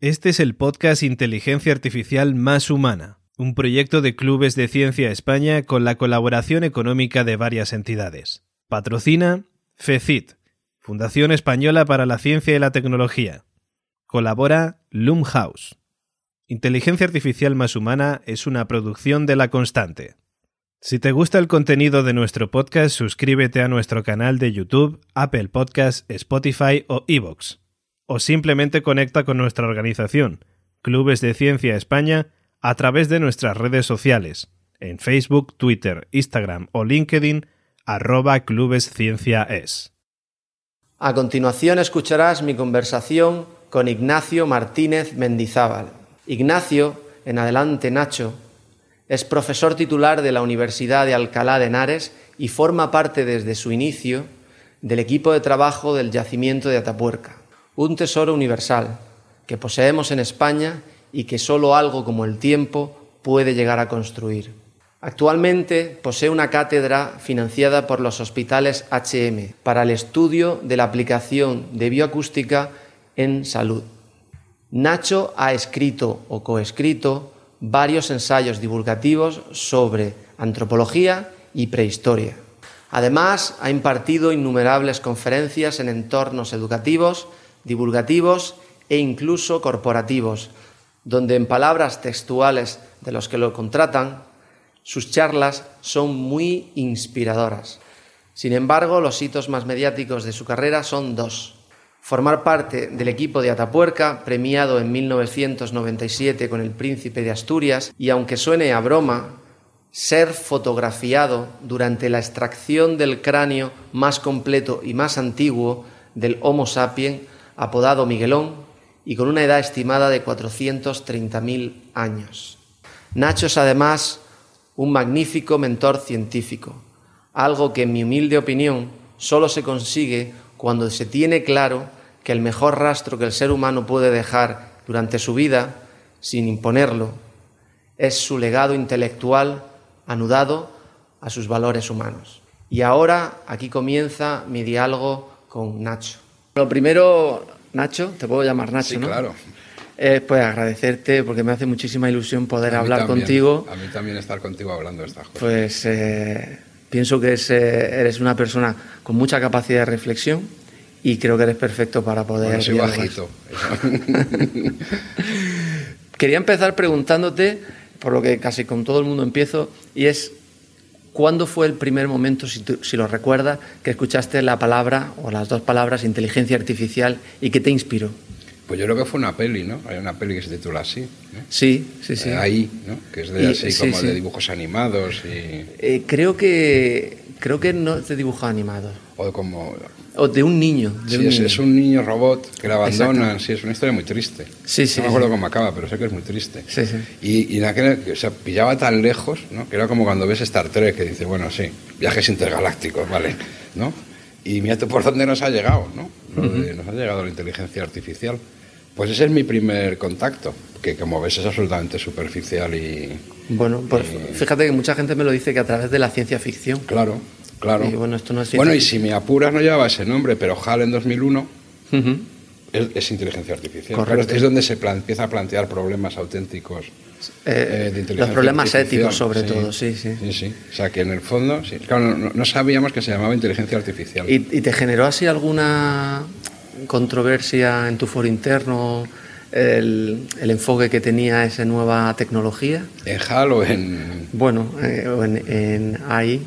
Este es el podcast Inteligencia Artificial Más Humana, un proyecto de Clubes de Ciencia España con la colaboración económica de varias entidades. Patrocina FECIT, Fundación Española para la Ciencia y la Tecnología. Colabora Loomhouse. Inteligencia Artificial Más Humana es una producción de La Constante. Si te gusta el contenido de nuestro podcast, suscríbete a nuestro canal de YouTube, Apple Podcasts, Spotify o Evox o simplemente conecta con nuestra organización, Clubes de Ciencia España, a través de nuestras redes sociales, en Facebook, Twitter, Instagram o LinkedIn, arroba clubescienciaes. A continuación escucharás mi conversación con Ignacio Martínez Mendizábal. Ignacio, en adelante Nacho, es profesor titular de la Universidad de Alcalá de Henares y forma parte desde su inicio del equipo de trabajo del yacimiento de Atapuerca un tesoro universal que poseemos en España y que solo algo como el tiempo puede llegar a construir. Actualmente posee una cátedra financiada por los hospitales HM para el estudio de la aplicación de bioacústica en salud. Nacho ha escrito o coescrito varios ensayos divulgativos sobre antropología y prehistoria. Además, ha impartido innumerables conferencias en entornos educativos divulgativos e incluso corporativos, donde en palabras textuales de los que lo contratan, sus charlas son muy inspiradoras. Sin embargo, los hitos más mediáticos de su carrera son dos. Formar parte del equipo de Atapuerca, premiado en 1997 con el Príncipe de Asturias, y aunque suene a broma, ser fotografiado durante la extracción del cráneo más completo y más antiguo del Homo sapiens apodado Miguelón y con una edad estimada de 430.000 años. Nacho es además un magnífico mentor científico, algo que en mi humilde opinión solo se consigue cuando se tiene claro que el mejor rastro que el ser humano puede dejar durante su vida, sin imponerlo, es su legado intelectual anudado a sus valores humanos. Y ahora aquí comienza mi diálogo con Nacho. Lo primero, Nacho, te puedo llamar Nacho, sí, claro. Es pues agradecerte porque me hace muchísima ilusión poder hablar contigo. A mí también estar contigo hablando de estas cosas. Pues eh, pienso que eh, eres una persona con mucha capacidad de reflexión y creo que eres perfecto para poder. Bueno, soy bajito. Quería empezar preguntándote, por lo que casi con todo el mundo empiezo, y es ¿Cuándo fue el primer momento, si, si, lo recuerdas, que escuchaste la palabra o las dos palabras inteligencia artificial y qué te inspiró? Pues yo creo que fue una peli, ¿no? Hay una peli que se titula así. ¿no? Sí, sí, sí. Eh, ahí, ¿no? Que es de y, así sí, como sí. de dibujos animados y... Eh, creo que creo que no es de dibujos animados. O como... O de un niño. De sí, un es, niño. es, un niño robot que le abandonan. Sí, es una historia muy triste. Sí, sí. No me acuerdo cómo acaba, pero sé que es muy triste. Sí, sí. Y, y en aquel, o sea, pillaba tan lejos, ¿no? Que era como cuando ves Star Trek, que dice, bueno, sí, viajes intergalácticos, ¿vale? ¿No? Y mira tú por dónde nos ha llegado, ¿no? Lo de, uh -huh. Nos ha llegado la inteligencia artificial. Pues ese es mi primer contacto, que como ves es absolutamente superficial y... Bueno, pues y... fíjate que mucha gente me lo dice que a través de la ciencia ficción. Claro, claro. Y bueno, esto no es bueno, y si me apuras no llevaba ese nombre, pero HAL en 2001 uh -huh. es, es, inteligencia artificial. Correcto. Es donde se plan, empieza a plantear problemas auténticos eh, de inteligencia Los problemas éticos sobre sí, todo, sí, sí. Sí, sí. O sea, que en el fondo, sí. claro, no, no sabíamos que se llamaba inteligencia artificial. ¿Y, ¿Y te generó así alguna controversia en tu foro interno el, el, enfoque que tenía esa nueva tecnología? ¿En HAL o en...? Bueno, eh, o en, en, AI.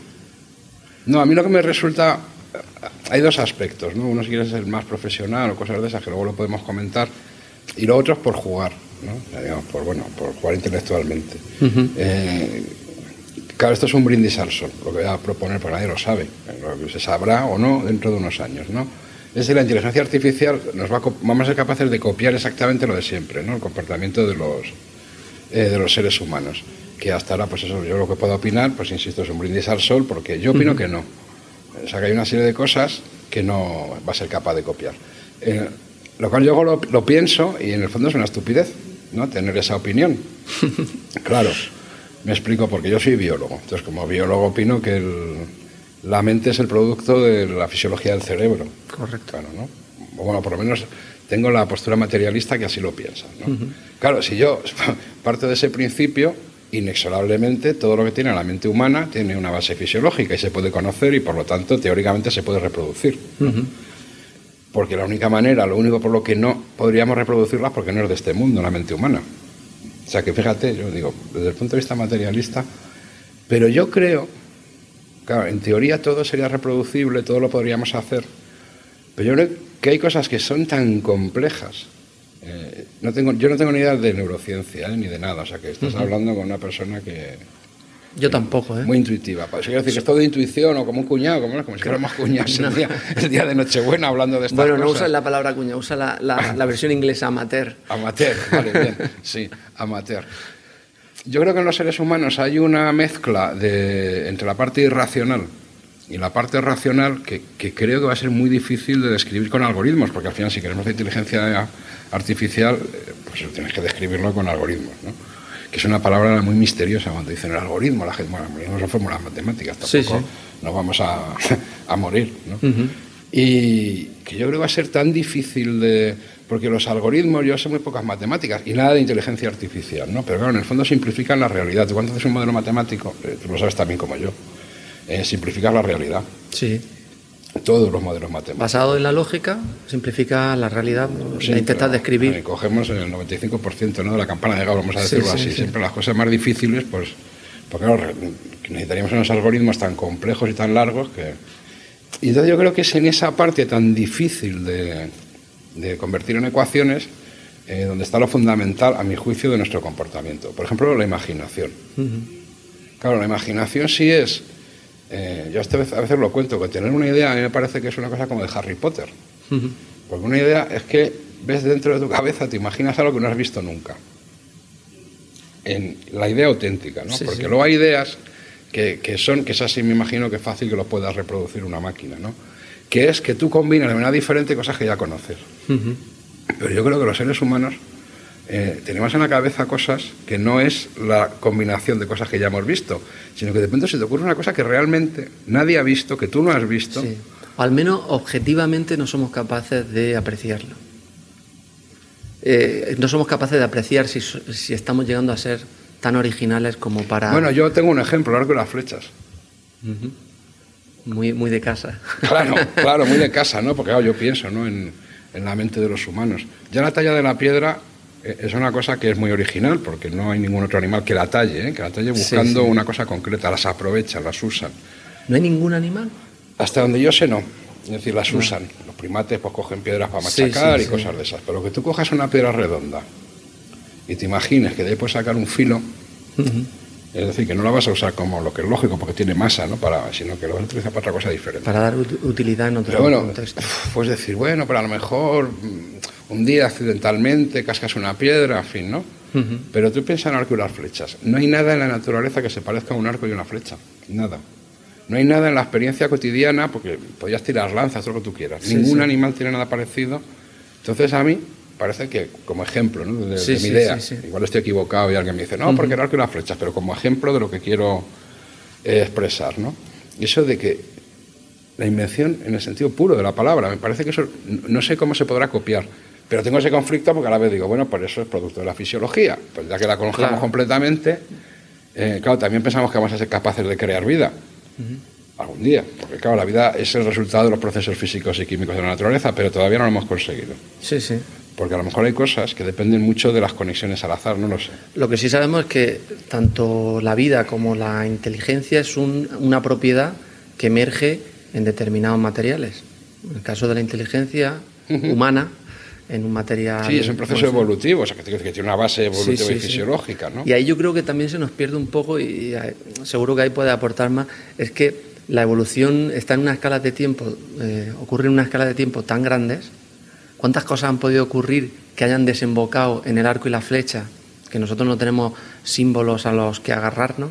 No, a mí lo que me resulta... Hay dos aspectos, ¿no? Uno si quieres ser más profesional o cosas de esas, que luego lo podemos comentar, y lo otro es por jugar, ¿no? Digamos, por, bueno, por jugar intelectualmente. Uh -huh. eh, claro, esto es un brindis al sol, lo que voy a proponer, porque nadie lo sabe. Se sabrá o no dentro de unos años, ¿no? Es la inteligencia artificial nos va a, vamos a ser capaces de copiar exactamente lo de siempre, ¿no? el comportamiento de los, eh, de los seres humanos. Que hasta ahora, pues eso, yo lo que puedo opinar, pues insisto, es un brindis al sol, porque yo opino uh -huh. que no. O sea, que hay una serie de cosas que no va a ser capaz de copiar. Eh, lo cual yo lo, lo, pienso y en el fondo es una estupidez, ¿no? Tener esa opinión. claro, me explico, porque yo soy biólogo. Entonces, como biólogo opino que el, la mente es el producto de la fisiología del cerebro. Correcto. Claro, ¿no? Bueno, por lo menos tengo la postura materialista que así lo piensa. ¿no? Claro, si yo parto de ese principio, inexorablemente todo lo que tiene la mente humana tiene una base fisiológica y se puede conocer y por lo tanto teóricamente se puede reproducir. Porque la única manera, lo único por lo que no podríamos reproducirlas porque no es de este mundo, la mente humana. O sea que fíjate, yo digo, desde el punto de vista materialista, pero yo creo, claro, en teoría todo sería reproducible, todo lo podríamos hacer, pero yo creo que hay cosas que son tan complejas eh, no tengo, yo no tengo ni idea de neurociencia eh, ni de nada, o sea que estás hablando con una persona que... Yo tampoco, ¿eh? Muy intuitiva. Pues quiero decir que es todo de intuición o como un cuñado, como, como si fuéramos cuñados el, día, el, día, de Nochebuena hablando de estas bueno, cosas. Bueno, no usa la palabra cuñado, usa la, la, la, versión inglesa amateur. Amateur, vale, bien, sí, amateur. Yo creo que en los seres humanos hay una mezcla de, entre la parte irracional y la parte racional que, que, creo que va a ser muy difícil de describir con algoritmos, porque al final si queremos la inteligencia artificial, eh, pues tienes que describirlo con algoritmos, ¿no? que es una palabra muy misteriosa cuando dicen el algoritmo, la gente, bueno, algoritmos son fórmulas matemáticas, tampoco sí, sí. nos vamos a, a morir. ¿no? Uh -huh. Y que yo creo que va a ser tan difícil de... Porque los algoritmos, yo sé muy pocas matemáticas y nada de inteligencia artificial, ¿no? Pero claro, en el fondo simplifican la realidad. Tú cuando haces un modelo matemático, eh, tú lo sabes también como yo, eh, simplificas la realidad. Sí. Todos los modelos matemáticos. Basado en la lógica, simplifica la realidad, Sí, la intentas describir. eh, cogemos el 95% ¿no? de la campana de Gauss, vamos a decirlo sí, así. sí. Siempre las cosas más difíciles, pues, porque claro, necesitaríamos unos algoritmos tan complejos y tan largos que... Y entonces yo creo que es en esa parte tan difícil de, de convertir en ecuaciones eh, donde está lo fundamental, a mi juicio, de nuestro comportamiento. Por ejemplo, la imaginación. Claro, la imaginación sí es... eh, yo esta vez, a veces lo cuento, que tener una idea a mí me parece que es una cosa como de Harry Potter. Porque una idea es que ves dentro de tu cabeza, te imaginas algo que no has visto nunca. En la idea auténtica, ¿no? Sí, Porque sí. luego hay ideas que, que son, que esas sí me imagino que es fácil que lo puedas reproducir una máquina, ¿no? Que es que tú combinas de manera diferente cosas que ya conoces. Pero yo creo que los seres humanos eh, tenemos en la cabeza cosas que no es la combinación de cosas que ya hemos visto, sino que de pronto se te ocurre una cosa que realmente nadie ha visto, que tú no has visto. Sí. O al menos objetivamente no somos capaces de apreciarlo. Eh, no somos capaces de apreciar si, estamos llegando a ser tan originales como para... Bueno, yo tengo un ejemplo, el arco y las flechas. Ujú. Muy, muy de casa. Claro, claro, muy de casa, ¿no? Porque claro, yo pienso ¿no? en, en la mente de los humanos. Ya la talla de la piedra eh, es una cosa que es muy original, porque no hay ningún otro animal que la talle, ¿eh? que la talle buscando sí. una cosa concreta, las aprovechan, las usan. ¿No hay ningún animal? Hasta donde yo sé, no. Es decir, las usan. Los primates pues cogen piedras para machacar sí, y cosas de esas. Pero que tú cojas una piedra redonda y te imagines que de ahí puedes sacar un filo. Es decir, que no la vas a usar como lo que es lógico, porque tiene masa, ¿no? Para, sino que lo vas a utilizar para otra cosa diferente. Para dar ut- utilidad en otro Pero bueno, contexto. puedes decir, bueno, pero a lo mejor mm, un día accidentalmente cascas una piedra, en fin, ¿no? Pero tú piensas en arco y las flechas. No hay nada en la naturaleza que se parezca a un arco y una flecha. Nada. No hay nada en la experiencia cotidiana, porque podías tirar lanzas, todo lo que tú quieras. Sí, Ningún sí. animal tiene nada parecido. Entonces a mí parece que, como ejemplo ¿no? de, Sí, de mi sí, idea, sí, igual estoy equivocado y alguien me dice, no, porque arco y las flechas, pero como ejemplo de lo que quiero eh, expresar, ¿no? Eso de que la invención en el sentido puro de la palabra. Me parece que eso no sé cómo se podrá copiar. Pero tengo ese conflicto porque a la vez digo, bueno, por eso es producto de la fisiología. Pues ya que la conozcamos Claro. completamente, eh, claro, también pensamos que vamos a ser capaces de crear vida. Algún día. Porque claro, la vida es el resultado de los procesos físicos y químicos de la naturaleza, pero todavía no lo hemos conseguido. Sí, sí. Porque a lo mejor hay cosas que dependen mucho de las conexiones al azar, no lo sé. Lo que sí sabemos es que tanto la vida como la inteligencia es un- una propiedad que emerge en determinados materiales. En el caso de la inteligencia humana, en un material... Sí, es un proceso evolutivo, o sea, que, tiene una base evolutiva Sí, sí, y sí. fisiológica, ¿no? Y ahí yo creo que también se nos pierde un poco, y seguro que ahí puede aportar más, es que la evolución está en una escala de tiempo, eh, ocurre en una escala de tiempo tan grandes. ¿Cuántas cosas han podido ocurrir que hayan desembocado en el arco y la flecha? Que nosotros no tenemos símbolos a los que agarrarnos.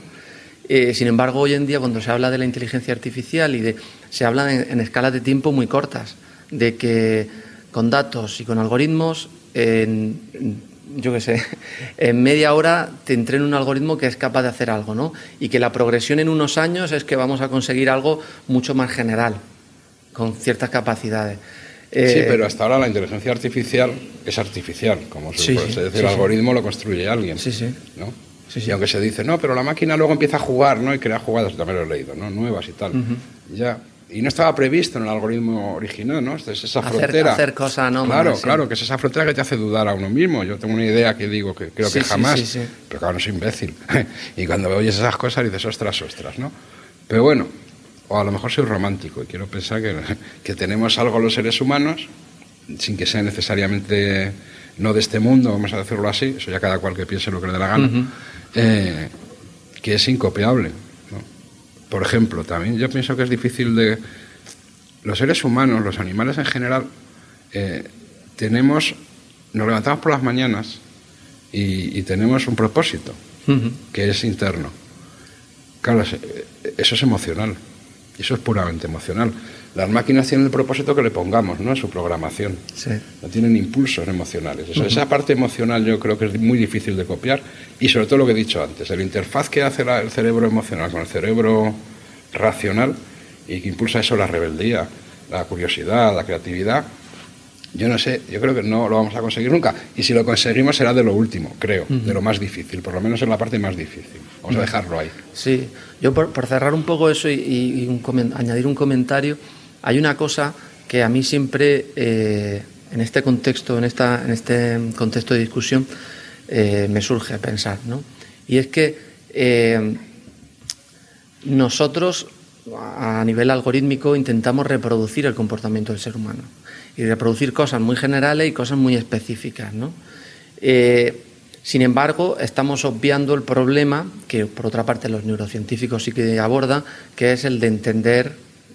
Eh, sin embargo, hoy en día, cuando se habla de la inteligencia artificial y de, se habla en, en escalas de tiempo muy cortas, de que con datos y con algoritmos, en, yo qué sé, en media hora te entrena un algoritmo que es capaz de hacer algo, ¿no? Y que la progresión en unos años es que vamos a conseguir algo mucho más general, con ciertas capacidades. Sí, Eh, pero hasta ahora la inteligencia artificial es artificial, como se Sí, puede sí, decir, sí, el sí. algoritmo lo construye alguien. Sí, sí. ¿no? Sí, sí. Y aunque se dice, no, pero la máquina luego empieza a jugar ¿no? y crea jugadas, también lo he leído, ¿no? nuevas y tal. Ya. Y no estaba previsto en el algoritmo original, ¿no? Es esa Hacer- frontera. hacer cosas anómalas, Claro, sí. claro, que es esa frontera que te hace dudar a uno mismo. Yo tengo una idea que digo que creo Sí, que sí, jamás, sí, sí. pero claro, no soy imbécil. y cuando oyes esas cosas dices, ostras, ostras, ¿no? Pero bueno, o a lo mejor soy romántico y quiero pensar que, que tenemos algo los seres humanos, sin que sea necesariamente no de este mundo, vamos a decirlo así, eso ya cada cual que piense lo que le dé la gana, eh, que es incopiable. ¿no? Por ejemplo, también yo pienso que es difícil de... Los seres humanos, los animales en general, eh, tenemos, nos levantamos por las mañanas y, y tenemos un propósito, que es interno. Claro, eh, eso es emocional, y eso es puramente emocional. Las máquinas tienen el propósito que le pongamos, ¿no? En su programación. Sí. No tienen impulsos emocionales. Eso- Esa parte emocional yo creo que es muy difícil de copiar y sobre todo lo que he dicho antes, el interfaz que hace la- el cerebro emocional con el cerebro racional y que impulsa eso la rebeldía, la curiosidad, la creatividad. Yo no sé, yo creo que no lo vamos a conseguir nunca. Y si lo conseguimos será de lo último, creo, de lo más difícil, por lo menos en la parte más difícil. Vamos a dejarlo ahí. Sí, yo por, por cerrar un poco eso y, y un comen- añadir un comentario, hay una cosa que a mí siempre, eh, en este contexto, en, esta, en este contexto de discusión, eh, me surge pensar, ¿no? Y es que eh, nosotros, a nivel algorítmico, intentamos reproducir el comportamiento del ser humano y reproducir cosas muy generales y cosas muy específicas, ¿no? Eh, sin embargo, estamos obviando el problema que, por otra parte, los neurocientíficos sí que abordan, que es el de entender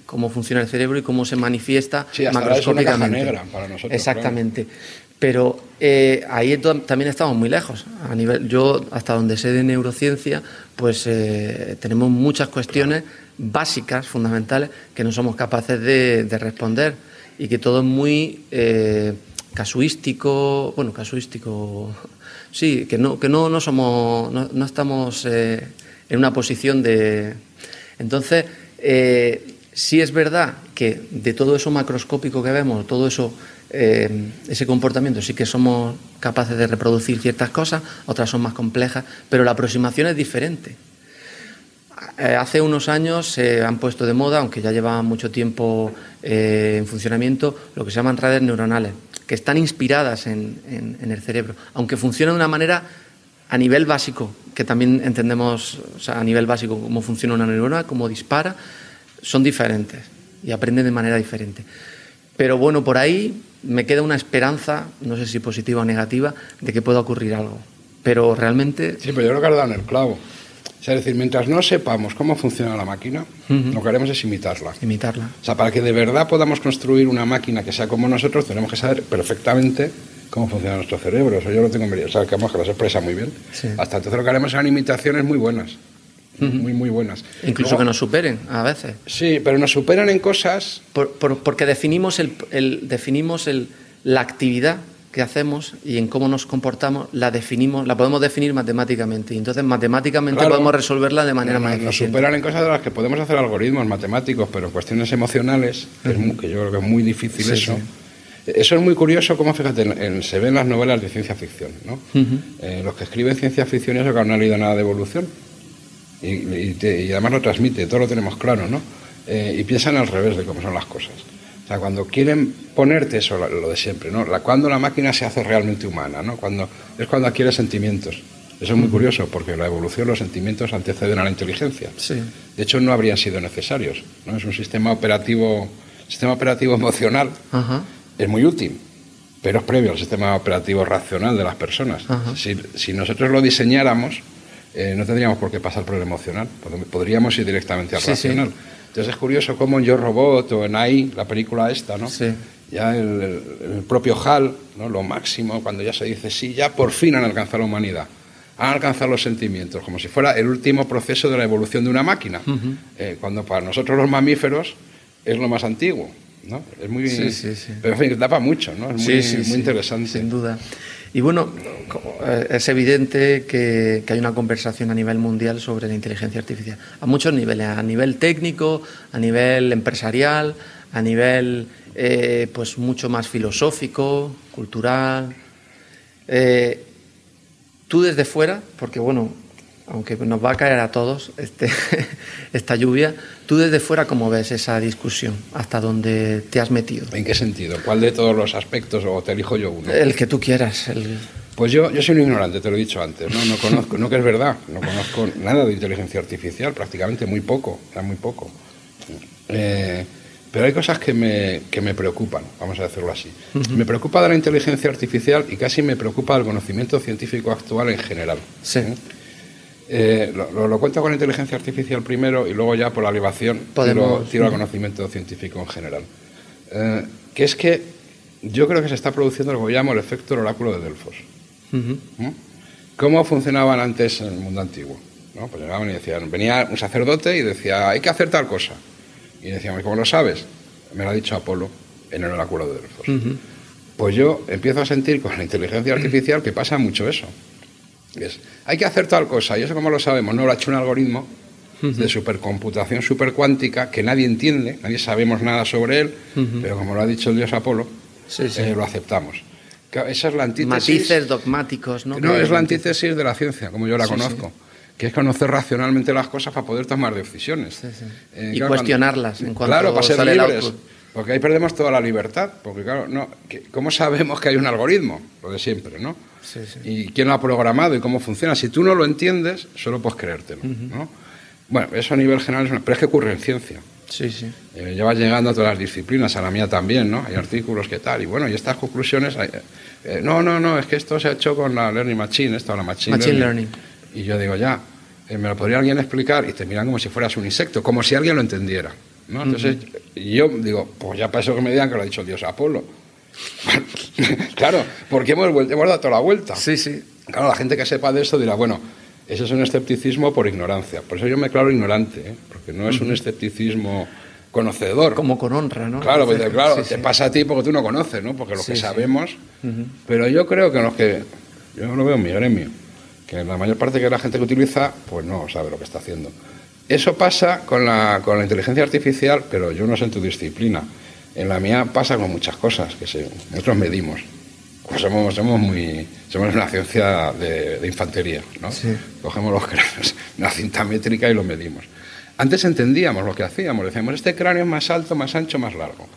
cómo funciona el cerebro y cómo se manifiesta Sí, hasta ahora es una caja macroscópicamente. negra para nosotros, Exactamente. Pero eh, ahí también estamos muy lejos. A nivel, yo, hasta donde sé de neurociencia, pues eh, tenemos muchas cuestiones básicas, fundamentales, que no somos capaces de, de responder y que todo es muy eh, casuístico, bueno, casuístico, sí, que no, que no, no somos, no, no estamos eh, en una posición de... Entonces, eh, sí es verdad que de todo eso macroscópico que vemos, todo eso, eh, ese comportamiento, sí que somos capaces de reproducir ciertas cosas, otras son más complejas, pero la aproximación es diferente. Eh, hace unos años se han puesto de moda, aunque ya llevaban mucho tiempo eh, en funcionamiento, lo que se llaman redes neuronales, que están inspiradas en, el cerebro, aunque funcionan de una manera a nivel básico, que también entendemos o sea, a nivel básico cómo funciona una neurona, cómo dispara, son diferentes y aprenden de manera diferente. Pero bueno, por ahí me queda una esperanza, no sé si positiva o negativa, de que pueda ocurrir algo. Pero realmente Sí, pero yo creo que has dado en el clavo. O sea, es decir, mientras no sepamos cómo funciona la máquina, lo que haremos es imitarla. imitarla. O sea, para que de verdad podamos construir una máquina que sea como nosotros, tenemos que saber perfectamente cómo funciona nuestro cerebro. Eso yo lo tengo en medio. O sea, que vamos, que lo expresa muy bien. Sí. Hasta entonces lo que haremos serán imitaciones muy buenas. Muy, muy buenas. Incluso Luego- que nos superen a veces. Sí, pero nos superan en cosas Por- por- porque definimos, el, el- definimos el- la actividad que hacemos y en cómo nos comportamos, la definimos, la podemos definir matemáticamente. Y entonces matemáticamente Claro. podemos resolverla de manera más nos eficiente. superan en cosas de las que podemos hacer algoritmos matemáticos, pero en cuestiones emocionales, es muy- que yo creo que es muy difícil Sí, eso. Eso es muy curioso, como fíjate, en- en- se ve en las novelas de ciencia ficción. ¿no? Eh, los que escriben ciencia ficción y eso que no han leído nada de evolución. Y, y te- y además lo transmite, todo lo tenemos claro, ¿no? Eh, y piensan al revés de cómo son las cosas. O sea, cuando quieren ponerte eso, lo, de siempre, ¿no? La, cuando la máquina se hace realmente humana, ¿no? Cuando, es cuando adquiere sentimientos. Eso es muy curioso, porque la evolución, los sentimientos anteceden a la inteligencia. Sí. De hecho, no habrían sido necesarios. ¿no? Es un sistema operativo, sistema operativo emocional, Ajá. es muy útil, pero es previo al sistema operativo racional de las personas. Si, si nosotros lo diseñáramos, eh, no tendríamos por qué pasar por el emocional, pod- podríamos ir directamente al Sí, sí. Entonces es curioso cómo en Yo Robot o en AI, la película esta, ¿no? Sí. ya el, el- el propio HAL, ¿no? lo máximo, cuando ya se dice, sí, ya por fin han alcanzado la humanidad, han alcanzado los sentimientos, como si fuera el último proceso de la evolución de una máquina, Eh, cuando para nosotros los mamíferos es lo más antiguo. ¿No? Es muy, Sí, sí, sí. Pero en fin, tapa mucho, ¿no? es muy, Sí, sí, muy sí, interesante. Sin duda. Y bueno, eh, es evidente que, que hay una conversación a nivel mundial sobre la inteligencia artificial. A muchos niveles, a nivel técnico, a nivel empresarial, a nivel eh, pues mucho más filosófico, cultural. Eh, tú desde fuera, porque bueno, aunque nos va a caer a todos este, esta lluvia, tú desde fuera, ¿cómo ves esa discusión? ¿Hasta dónde te has metido? ¿En qué sentido? ¿Cuál de todos los aspectos o te elijo yo uno? El que tú quieras. Pues yo, yo soy un ignorante, te lo he dicho antes, ¿no? No conozco, no que es verdad, no conozco nada de inteligencia artificial, prácticamente muy poco, muy poco. Eh, pero hay cosas que me, que me preocupan, vamos a decirlo así. Me preocupa de la inteligencia artificial y casi me preocupa del conocimiento científico actual en general. Sí. Eh, lo, cuento con inteligencia artificial primero y luego ya por la elevación tiro, tiro al conocimiento científico en general. Eh, que es que yo creo que se está produciendo lo que llamo el efecto del oráculo de Delfos. ¿Mm? ¿Cómo funcionaban antes en el mundo antiguo? ¿No? Pues llegaban y decían, venía un sacerdote y decía, hay que hacer tal cosa. Y decíamos, ¿cómo lo sabes? Me lo ha dicho Apolo en el oráculo de Delfos. Pues yo empiezo a sentir con la inteligencia artificial que pasa mucho eso hay que hacer tal cosa, y eso como lo sabemos, no lo ha hecho un algoritmo de supercomputación supercuántica que nadie entiende, nadie sabemos nada sobre él, pero como lo ha dicho el dios Apolo, eh, lo aceptamos. Esa es la antítesis. Matices dogmáticos, ¿no? No, es la antítesis de la ciencia, como yo la conozco. Que es conocer racionalmente las cosas para poder tomar decisiones. Eh, y cuestionarlas en cuanto Claro, para ser libres. Porque ahí perdemos toda la libertad. Porque, claro, no, ¿cómo sabemos que hay un algoritmo? Lo de siempre, ¿no? Y quién lo ha programado y cómo funciona. Si tú no lo entiendes, solo puedes creértelo. ¿no? Bueno, eso a nivel general, es una... pero es que ocurre en ciencia. Sí, sí. Eh, llevas llegando a todas las disciplinas, a la mía también, ¿no? Hay artículos que tal, y bueno, y estas conclusiones, eh, no, no, no, es que esto se ha hecho con la Learning Machine, esto, la Machine, learning. Y yo digo, ya, eh, ¿me lo podría alguien explicar? Y te miran como si fueras un insecto, como si alguien lo entendiera. ¿no? Entonces, yo digo, pues ya para eso que me digan que lo ha dicho Dios Apolo. claro, porque hemos, hemos dado toda la vuelta. Sí, sí. Claro, la gente que sepa de esto dirá, bueno, eso es un escepticismo por ignorancia. Por eso yo me claro ignorante, ¿eh? porque no es un escepticismo conocedor. Como con honra, ¿no? Claro, pues, claro te pasa a ti porque tú no conoces, ¿no? Porque lo que sabemos. Pero yo creo que los que. Yo lo veo en mi gremio, que la mayor parte de la gente que utiliza, pues no sabe lo que está haciendo. Eso pasa con la, con la inteligencia artificial, pero yo no sé en tu disciplina. En la mía pasa con muchas cosas que se, nosotros medimos. Pues somos, somos, muy, somos una ciencia de, infantería, ¿no? Cogemos los cráneos, una cinta métrica y lo medimos. Antes entendíamos lo que hacíamos, decíamos, este cráneo es más alto, más ancho, más largo.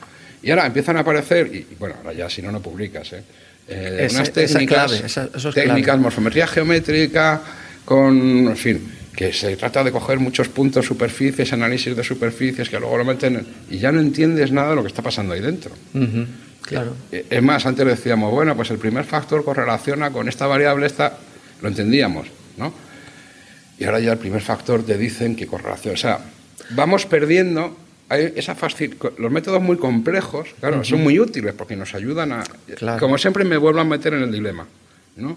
Y ahora empiezan a aparecer, y, bueno, ahora ya si no, no publicas, ¿eh? eh unas técnicas, técnicas morfometría geométrica, con, en fin, que se trata de coger muchos puntos, superficies, análisis de superficies, que luego lo meten y ya no entiendes nada de lo que está pasando ahí dentro. Claro. Eh, es más, antes decíamos, bueno, pues el primer factor correlaciona con esta variable, esta, lo entendíamos, ¿no? Y ahora ya el primer factor te dicen que correlaciona. O sea, vamos perdiendo esa los métodos muy complejos, claro, son muy útiles porque nos ayudan a... Como siempre me vuelvo a meter en el dilema, ¿no?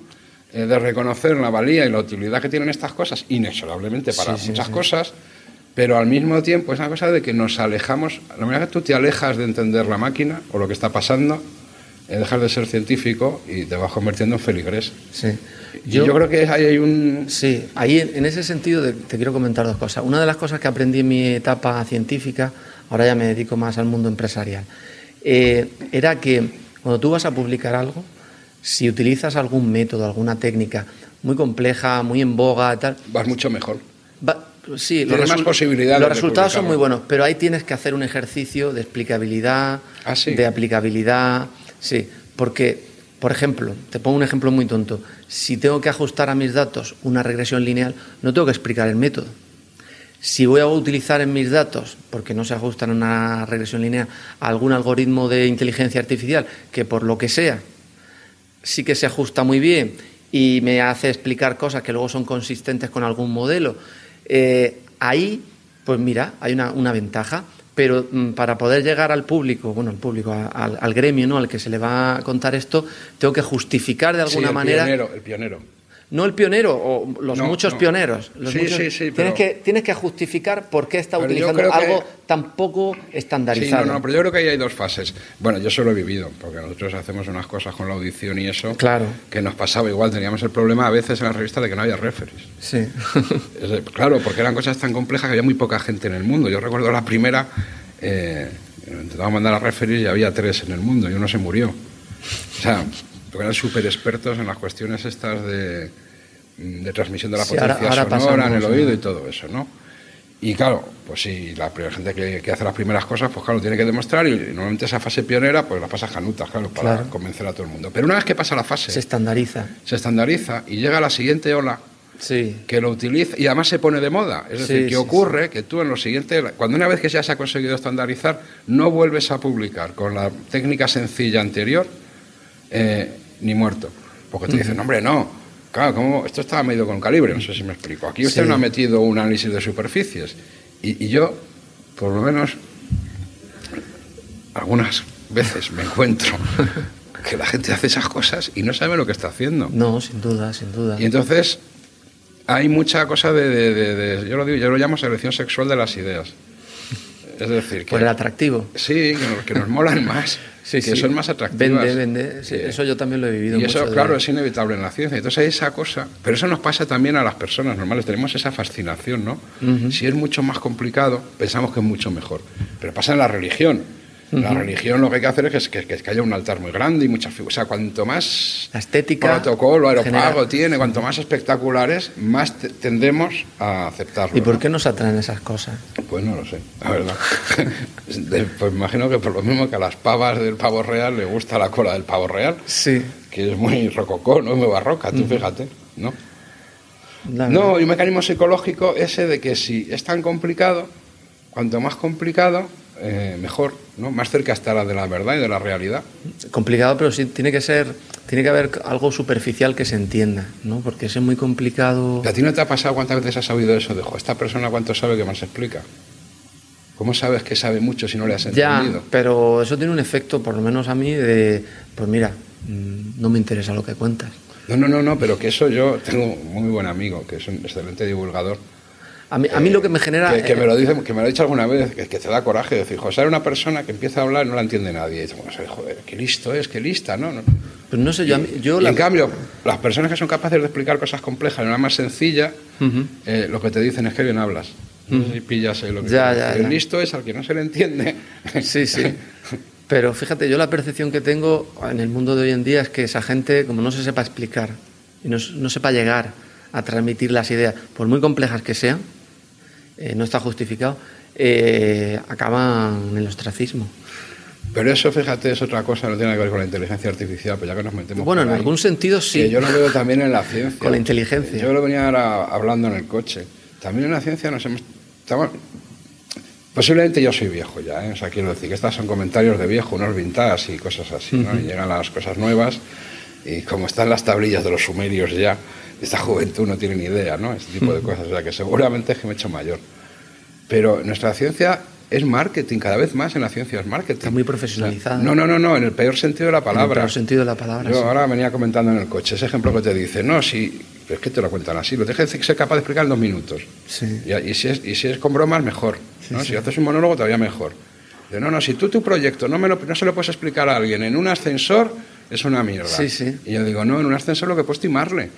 Eh, de reconocer la valía y la utilidad que tienen estas cosas, inexorablemente para muchas cosas, pero al mismo tiempo es una cosa de que nos alejamos, la manera que tú te alejas de entender la máquina o lo que está pasando, eh, dejas de ser científico y te vas convirtiendo en feligres. Sí. Yo, yo, creo que ahí hay un... Sí, ahí en ese sentido te quiero comentar dos cosas. Una de las cosas que aprendí en mi etapa científica, ahora ya me dedico más al mundo empresarial, eh, era que cuando tú vas a publicar algo, si utilizas algún método, alguna técnica muy compleja, muy en boga, tal. Vas mucho mejor. sí, los, más posibilidades los resultados son muy buenos, pero ahí tienes que hacer un ejercicio de explicabilidad, ah, de aplicabilidad. Sí, porque, por ejemplo, te pongo un ejemplo muy tonto. Si tengo que ajustar a mis datos una regresión lineal, no tengo que explicar el método. Si voy a utilizar en mis datos, porque no se ajustan a una regresión lineal, algún algoritmo de inteligencia artificial que por lo que sea sí que se ajusta muy bien y me hace explicar cosas que luego son consistentes con algún modelo, eh, ahí, pues mira, hay una, ventaja. Pero mm, para poder llegar al público, bueno, al público, al, gremio, ¿no? Al que se le va a contar esto, tengo que justificar de alguna manera. el pionero no el pionero o los muchos pioneros. sí, sí, sí, tienes, que, tienes que justificar por qué está utilizando algo tan poco estandarizado. Sí, no, no, pero yo creo que ahí hay dos fases. Bueno, yo solo he vivido, porque nosotros hacemos unas cosas con la audición y eso. Claro. Que nos pasaba igual, teníamos el problema a veces en la revista de que no había referees. Sí. claro, porque eran cosas tan complejas que había muy poca gente en el mundo. Yo recuerdo la primera. Eh, intentamos mandar a referir y había tres en el mundo y uno se murió. O sea, porque eran súper expertos en las cuestiones estas de, de transmisión de la potencia sonora en el oído y todo eso, ¿no? Y claro, pues si la primera gente que, hace las primeras cosas, pues claro, tiene que demostrar y, normalmente esa fase pionera, pues la pasa canuta, claro, para convencer a todo el mundo. Pero una vez que pasa la fase... Se estandariza. Se estandariza y llega la siguiente ola sí. que lo utiliza y además se pone de moda. Es decir, que ocurre que tú en lo siguiente, cuando una vez que ya se ha conseguido estandarizar, no vuelves a publicar con la técnica sencilla anterior eh, ni muerto. Porque te dicen, hombre, no, Claro, como esto estaba medido con calibre, no sé si me explico. Aquí usted no ha metido un análisis de superficies. Y, yo, por lo menos, algunas veces me encuentro que la gente hace esas cosas y no sabe lo que está haciendo. No, sin duda, sin duda. Y entonces hay mucha cosa de, yo lo digo, yo lo llamo selección sexual de las ideas. Es decir, que... Por el atractivo. Sí, que nos molan más que son más atractivas. Vende, vende. eso yo también lo he vivido. Y eso, claro, es inevitable en la ciencia. Entonces esa cosa, pero eso nos pasa también a las personas normales. Tenemos esa fascinación, ¿no? Si es mucho más complicado, pensamos que es mucho mejor. Pero pasa en la religión. La religión lo que hay que hacer es que, que, haya un altar muy grande y muchas figuras. O sea, cuanto más la estética, protocolo, aeropago tiene, cuanto más espectaculares, más tendemos a aceptarlo. ¿Y por qué nos atraen esas cosas? Pues no lo sé, la verdad. pues imagino que por lo mismo que a las pavas del pavo real le gusta la cola del pavo real. Sí. Que es muy rococó, ¿no? Muy barroca, tú fíjate, ¿no? no, y un mecanismo psicológico ese de que si es tan complicado, cuanto más complicado, eh, mejor, ¿no? Más cerca estará de la verdad y de la realidad. Complicado, pero sí tiene que ser, tiene que haber algo superficial que se entienda, ¿no? Porque es muy complicado. ¿A ti no te ha pasado cuántas veces has oído eso de, esta persona cuánto sabe que más explica? ¿Cómo sabes que sabe mucho si no le has entendido? Ya, pero eso tiene un efecto, por lo menos a mí, de, pues mira, mm, no me interesa lo que cuentas. No, no, no, no, pero que eso yo tengo un muy buen amigo, que es un excelente divulgador a mí, a mí lo que me genera... Que, me lo dice, que me lo ha dicho alguna vez, que, te da coraje decir, José, era una persona que empieza a hablar y no la entiende nadie. Y dice, bueno, joder, qué listo es, qué lista, ¿no? Pues no sé, yo... yo En cambio, las personas que son capaces de explicar cosas complejas de una más sencilla, eh, lo que te dicen es que bien hablas. Y pillas lo que... Ya, ya, el listo es al que no se le entiende. Sí, sí. Pero fíjate, yo la percepción que tengo en el mundo de hoy en día es que esa gente, como no se sepa explicar y no, no sepa llegar a transmitir las ideas, por muy complejas que sean, eh, no está justificado, eh, acaban en el ostracismo. Pero eso, fíjate, es otra cosa, no tiene que ver con la inteligencia artificial, pues ya que nos metemos. Bueno, en algún sentido sí. yo lo veo también en la ciencia. Con la inteligencia. Yo lo venía ahora hablando en el coche. También en la ciencia nos hemos. posiblemente yo soy viejo ya, ¿eh? o sea, quiero decir que estos son comentarios de viejo, unos vintage y cosas así, ¿no? Y llegan las cosas nuevas y como están las tablillas de los sumerios ya, esta juventud no tiene ni idea, ¿no? Este tipo de cosas. O sea, que seguramente es que me he hecho mayor. Pero nuestra ciencia es marketing, cada vez más en la ciencia es marketing. Está muy profesionalizada. no, no, no, no, en el peor sentido de la palabra. En el peor sentido de la palabra. Yo ahora venía comentando en el coche ese ejemplo que te dice, no, si, es que te lo cuentan así, lo tienes que ser capaz de explicar en dos minutos. Sí. Y, si, es, y si es con bromas, mejor. ¿no? Si haces un monólogo, todavía mejor. De, no, no, si tú tu proyecto no, me lo, no se lo puedes explicar a alguien en un ascensor, es una mierda. Sí, sí. Y yo digo, no, en un ascensor lo que puedo estimarle.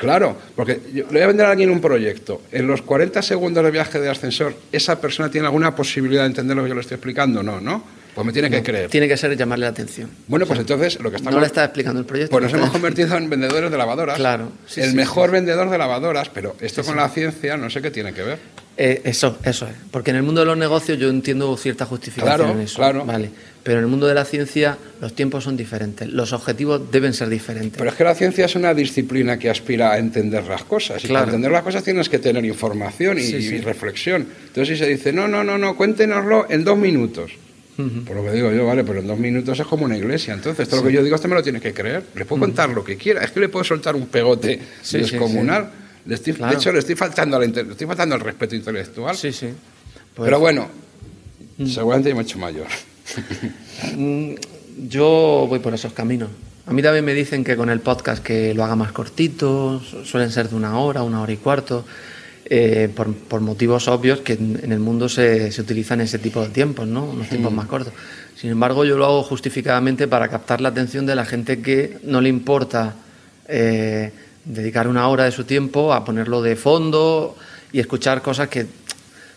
Claro, porque le voy a vender a alguien un proyecto. En los 40 segundos de viaje de ascensor, ¿esa persona tiene alguna posibilidad de entender lo que yo le estoy explicando? No, ¿no? Pues me tiene que creer. Tiene que ser llamarle la atención. Bueno, pues entonces lo que estamos... No le está explicando el proyecto. Pues nos hemos convertido en vendedores de lavadoras. Claro. el mejor vendedor de lavadoras, pero esto con la ciencia no sé qué tiene que ver. Eh, eso, eso es. Porque en el mundo de los negocios yo entiendo cierta justificación en eso. Claro. Vale. Pero en el mundo de la ciencia los tiempos son diferentes, los objetivos deben ser diferentes. Pero es que la ciencia es una disciplina que aspira a entender las cosas. Y para entender las cosas tienes que tener información y, reflexión. Entonces si se dice, no, no, no, no, cuéntenoslo en dos minutos. Por lo que digo yo, vale, pero en dos minutos es como una iglesia. Entonces, todo lo que yo digo, usted me lo tiene que creer. Le puedo contar lo que quiera. Es que le puedo soltar un pegote descomunal. De hecho, le estoy faltando, al, le estoy faltando el respeto intelectual. Sí, sí. Pues pero bueno, seguramente me he hecho mayor. Mm, yo voy por esos caminos. A mí también me dicen que con el podcast que lo haga más cortito, suelen ser de una hora, una hora y cuarto, eh, por, motivos obvios que en, el mundo se, se, utilizan ese tipo de tiempos, ¿no? unos tiempos más cortos. Sin embargo, yo lo hago justificadamente para captar la atención de la gente que no le importa eh, dedicar una hora de su tiempo a ponerlo de fondo y escuchar cosas que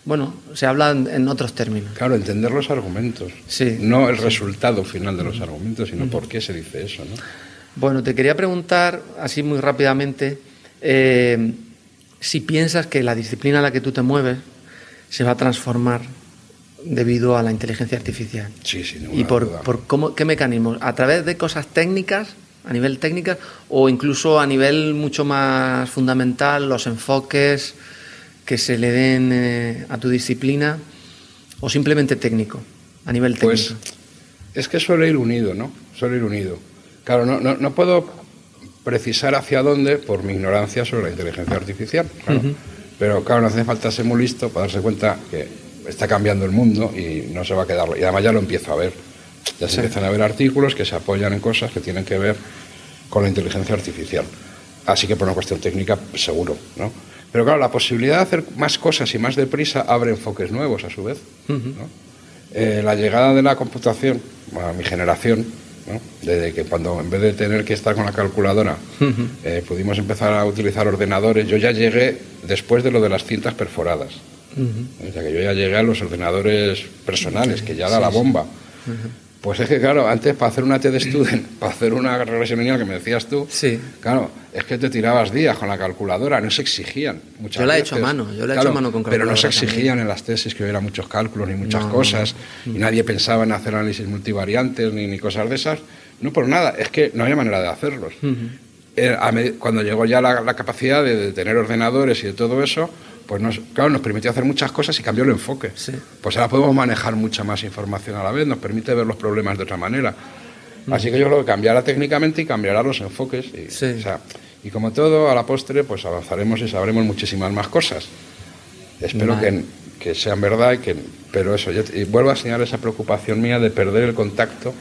bueno, se habla en, otros términos. Claro, entender los argumentos. Sí. No el resultado final de los argumentos, sino por qué se dice eso, ¿no? Bueno, te quería preguntar, así muy rápidamente, eh, si piensas que la disciplina a la que tú te mueves se va a transformar debido a la inteligencia artificial. Sí, sí, ¿Y por, por cómo, qué mecanismos? ¿A través de cosas técnicas, a nivel técnico, o incluso a nivel mucho más fundamental, los enfoques que se le den eh, a tu disciplina, o simplemente técnico, a nivel pues, técnico? Pues es que suele ir unido, ¿no? Suele ir unido. Claro, no, no, no puedo precisar hacia dónde por mi ignorancia sobre la inteligencia artificial. Pero claro, no hace falta ser muy listo para darse cuenta que está cambiando el mundo y no se va a quedar. Y además ya lo empiezo a ver. Ya se empiezan a ver artículos que se apoyan en cosas que tienen que ver con la inteligencia artificial. Así que por una cuestión técnica, seguro, ¿no? Pero claro, la posibilidad de hacer más cosas y más deprisa abre enfoques nuevos a su vez. Eh, la llegada de la computación a mi generación desde que cuando en vez de tener que estar con la calculadora eh, pudimos empezar a utilizar ordenadores, yo ya llegué después de lo de las cintas perforadas. O sea que yo ya llegué a los ordenadores personales, que ya era la bomba. Pues es que, claro, antes para hacer una TED Student, para hacer una regresión lineal que me decías tú, sí. claro, es que te tirabas días con la calculadora, no se exigían. Muchas yo la he hecho a mano, yo la he hecho a mano con Pero no se exigían en las tesis que hubiera muchos cálculos ni muchas cosas, y nadie pensaba en hacer análisis multivariantes ni, ni, cosas de esas. No por nada, es que no había manera de hacerlos. Eh, cuando llegó ya la, la capacidad de, de tener ordenadores y de todo eso, pues nos, claro, nos permitió hacer muchas cosas y cambió el enfoque. Pues ahora podemos manejar mucha más información a la vez, nos permite ver los problemas de otra manera. Mm. Así que yo creo que cambiará técnicamente y cambiará los enfoques. Y, como todo, a la postre, pues avanzaremos y sabremos muchísimas más cosas. Espero que, que, sean verdad, y que, pero eso, yo, y vuelvo a señalar esa preocupación mía de perder el contacto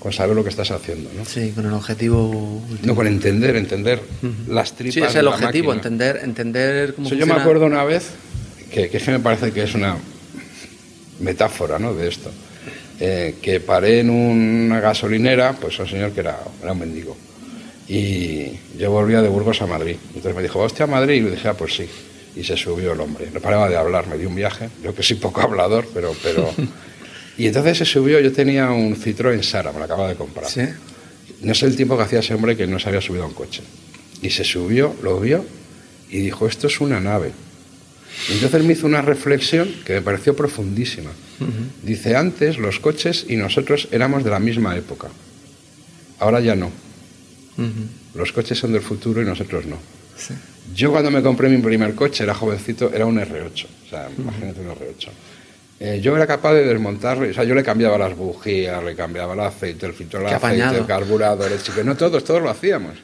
con saber lo que estás haciendo. ¿no? Sí, con el objetivo. No, con entender, entender las tripas. Sí, es el objetivo, entender, entender cómo Yo me acuerdo una vez que, que, me parece que es una metáfora ¿no? de esto. Eh, que paré en una gasolinera, pues un señor que era, era un mendigo. Y yo volvía de Burgos a Madrid. Entonces me dijo, hostia, a Madrid? Y le dije, ah, pues sí. Y se subió el hombre. No paraba de hablar, me dio un viaje. Yo que soy poco hablador, pero, pero Y entonces se subió, yo tenía un Citroën Sara, me lo acababa de comprar. ¿Sí? No sé el tiempo que hacía ese hombre que no se había subido a un coche. Y se subió, lo vio y dijo, esto es una nave. Y entonces me hizo una reflexión que me pareció profundísima. Dice, antes los coches y nosotros éramos de la misma época. Ahora ya no. Los coches son del futuro y nosotros no. Yo cuando me compré mi primer coche, era jovencito, era un R8. O sea, imagínate un R8. Eh, yo era capaz de desmontarlo, o sea, yo le cambiaba las bujías, le cambiaba el aceite, el filtro del aceite, el carburador, el chico. No todos, todos lo hacíamos.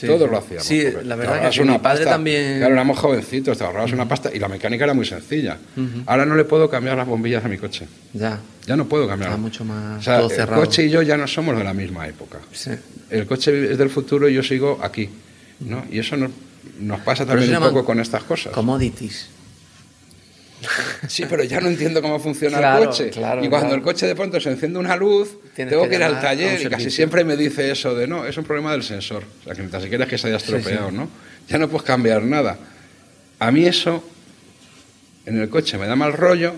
Todos lo hacíamos. Sí, la verdad que mi padre también. Claro, éramos jovencitos, te ahorrabas una pasta y la mecánica era muy sencilla. Ahora no le puedo cambiar las bombillas a mi coche. Ya. Ya no puedo cambiar. Está mucho más o sea, El coche y yo ya no somos de la misma época. Sí. El coche es del futuro y yo sigo aquí. ¿no? Y eso nos, nos pasa también un poco con estas cosas. Commodities. Sí, pero ya no entiendo cómo funciona el coche. y cuando el coche de pronto se enciende una luz, tengo que, ir al taller y casi siempre me dice eso de no, es un problema del sensor. O sea, que ni siquiera es que se haya estropeado, ¿no? Ya no puedes cambiar nada. A mí eso en el coche me da mal rollo,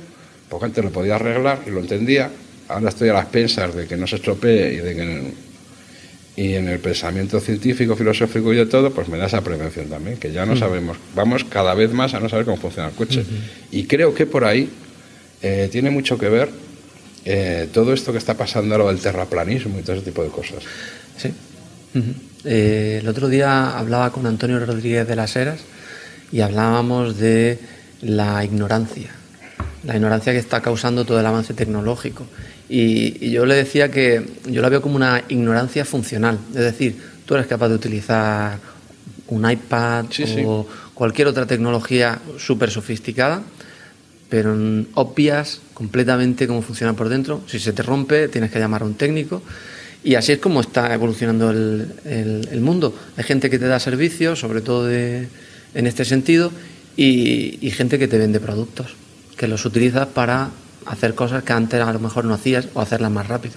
porque antes lo podía arreglar y lo entendía. Ahora estoy a las pensas de que no se estropee y de que y en el pensamiento científico, filosófico y de todo, pues me da esa prevención también, que ya no mm. sabemos, vamos cada vez más a no saber cómo funciona el coche. Y creo que por ahí eh, tiene mucho que ver eh, todo esto que está pasando lo del terraplanismo y todo ese tipo de cosas. Sí. Eh, el otro día hablaba con Antonio Rodríguez de las Heras y hablábamos de la ignorancia, la ignorancia que está causando todo el avance tecnológico y, yo le decía que yo la veo como una ignorancia funcional. Es decir, tú eres capaz de utilizar un iPad o cualquier otra tecnología súper sofisticada, pero obvias completamente cómo funciona por dentro. Si se te rompe, tienes que llamar a un técnico. Y así es como está evolucionando el, el, mundo. Hay gente que te da servicios, sobre todo en este sentido, y, y gente que te vende productos, que los utilizas para hacer cosas que antes a lo mejor no hacías o hacerlas más rápido.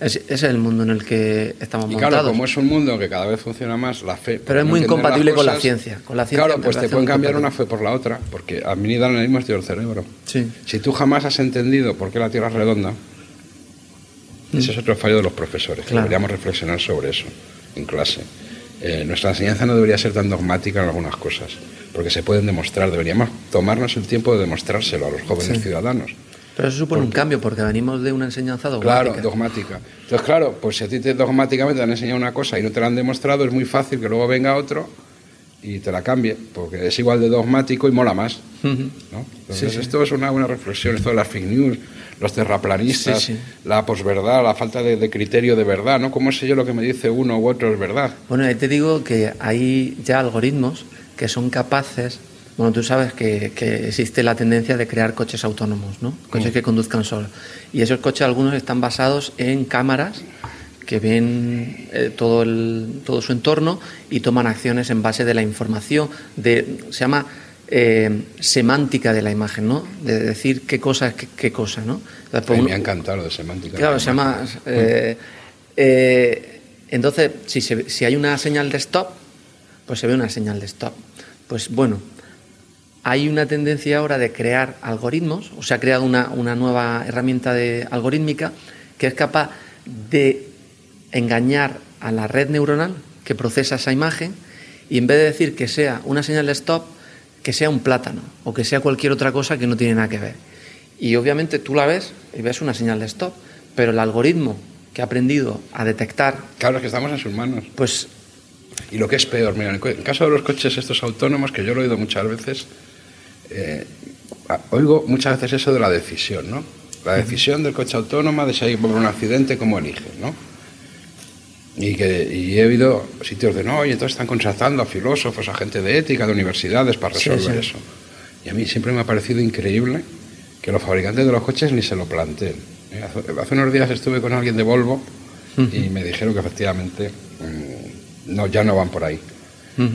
ese es el mundo en el que estamos y montados. claro, como es un mundo que cada vez funciona más, la fe... Pero es muy incompatible con la ciencia. Con la ciencia claro, pues te pueden cambiar una fe por la otra, porque a mí dan el mismo estudio del cerebro. Sí. Si tú jamás has entendido por qué la Tierra es redonda, ese es otro fallo de los profesores. Mm. Claro. Deberíamos reflexionar sobre eso en clase. Eh, nuestra enseñanza no debería ser tan dogmática en algunas cosas, porque se pueden demostrar. Deberíamos tomarnos el tiempo de demostrárselo a los jóvenes Sí. ciudadanos. Pero eso supone un cambio, porque venimos de una enseñanza dogmática. Claro, dogmática. Entonces, claro, pues si a ti te, dogmáticamente te han enseñado una cosa y no te la han demostrado, es muy fácil que luego venga otro y te la cambie, porque es igual de dogmático y mola más. ¿no? Entonces, Sí, sí. esto es una buena reflexión, esto de las fake news, los terraplanistas, Sí, la posverdad, la falta de, de criterio de verdad, ¿no? ¿Cómo sé yo lo que me dice uno u otro es verdad? Bueno, ahí te digo que hay ya algoritmos que son capaces. Bueno, tú sabes que, que existe la tendencia de crear coches autónomos, ¿no? Coches que conduzcan solos. Y esos coches, algunos están basados en cámaras que ven eh, todo, el, todo su entorno y toman acciones en base de la información. De, se llama eh, semántica de la imagen, ¿no? De decir qué cosa es qué, qué cosa, ¿no? Entonces, pues, Ay, me ha encantado lo de semántica. Claro, se llama. eh, entonces, si, se- si hay una señal de stop, pues se ve una señal de stop. Pues bueno, hay una tendencia ahora de crear algoritmos, o se ha creado una, una nueva herramienta de algorítmica que es capaz de engañar a la red neuronal que procesa esa imagen y en vez de decir que sea una señal de stop, que sea un plátano o que sea cualquier otra cosa que no tiene nada que ver. Y obviamente tú la ves y ves una señal de stop, pero el algoritmo que ha aprendido a detectar, Claro, es que estamos en sus manos. pues Y lo que es peor, mira, en el caso de los coches estos autónomos, que yo lo he oído muchas veces, eh, oigo muchas veces eso de la decisión, ¿no? La decisión del coche autónomo de si hay un accidente, cómo elige, ¿no? Y, que, y he oído sitios de no, y entonces están contratando a filósofos, a gente de ética, de universidades para resolver sí. eso. Y a mí siempre me ha parecido increíble que los fabricantes de los coches ni se lo planteen. Eh, Hace, hace unos días estuve con alguien de Volvo y me dijeron que efectivamente mm, no, ya no van por ahí.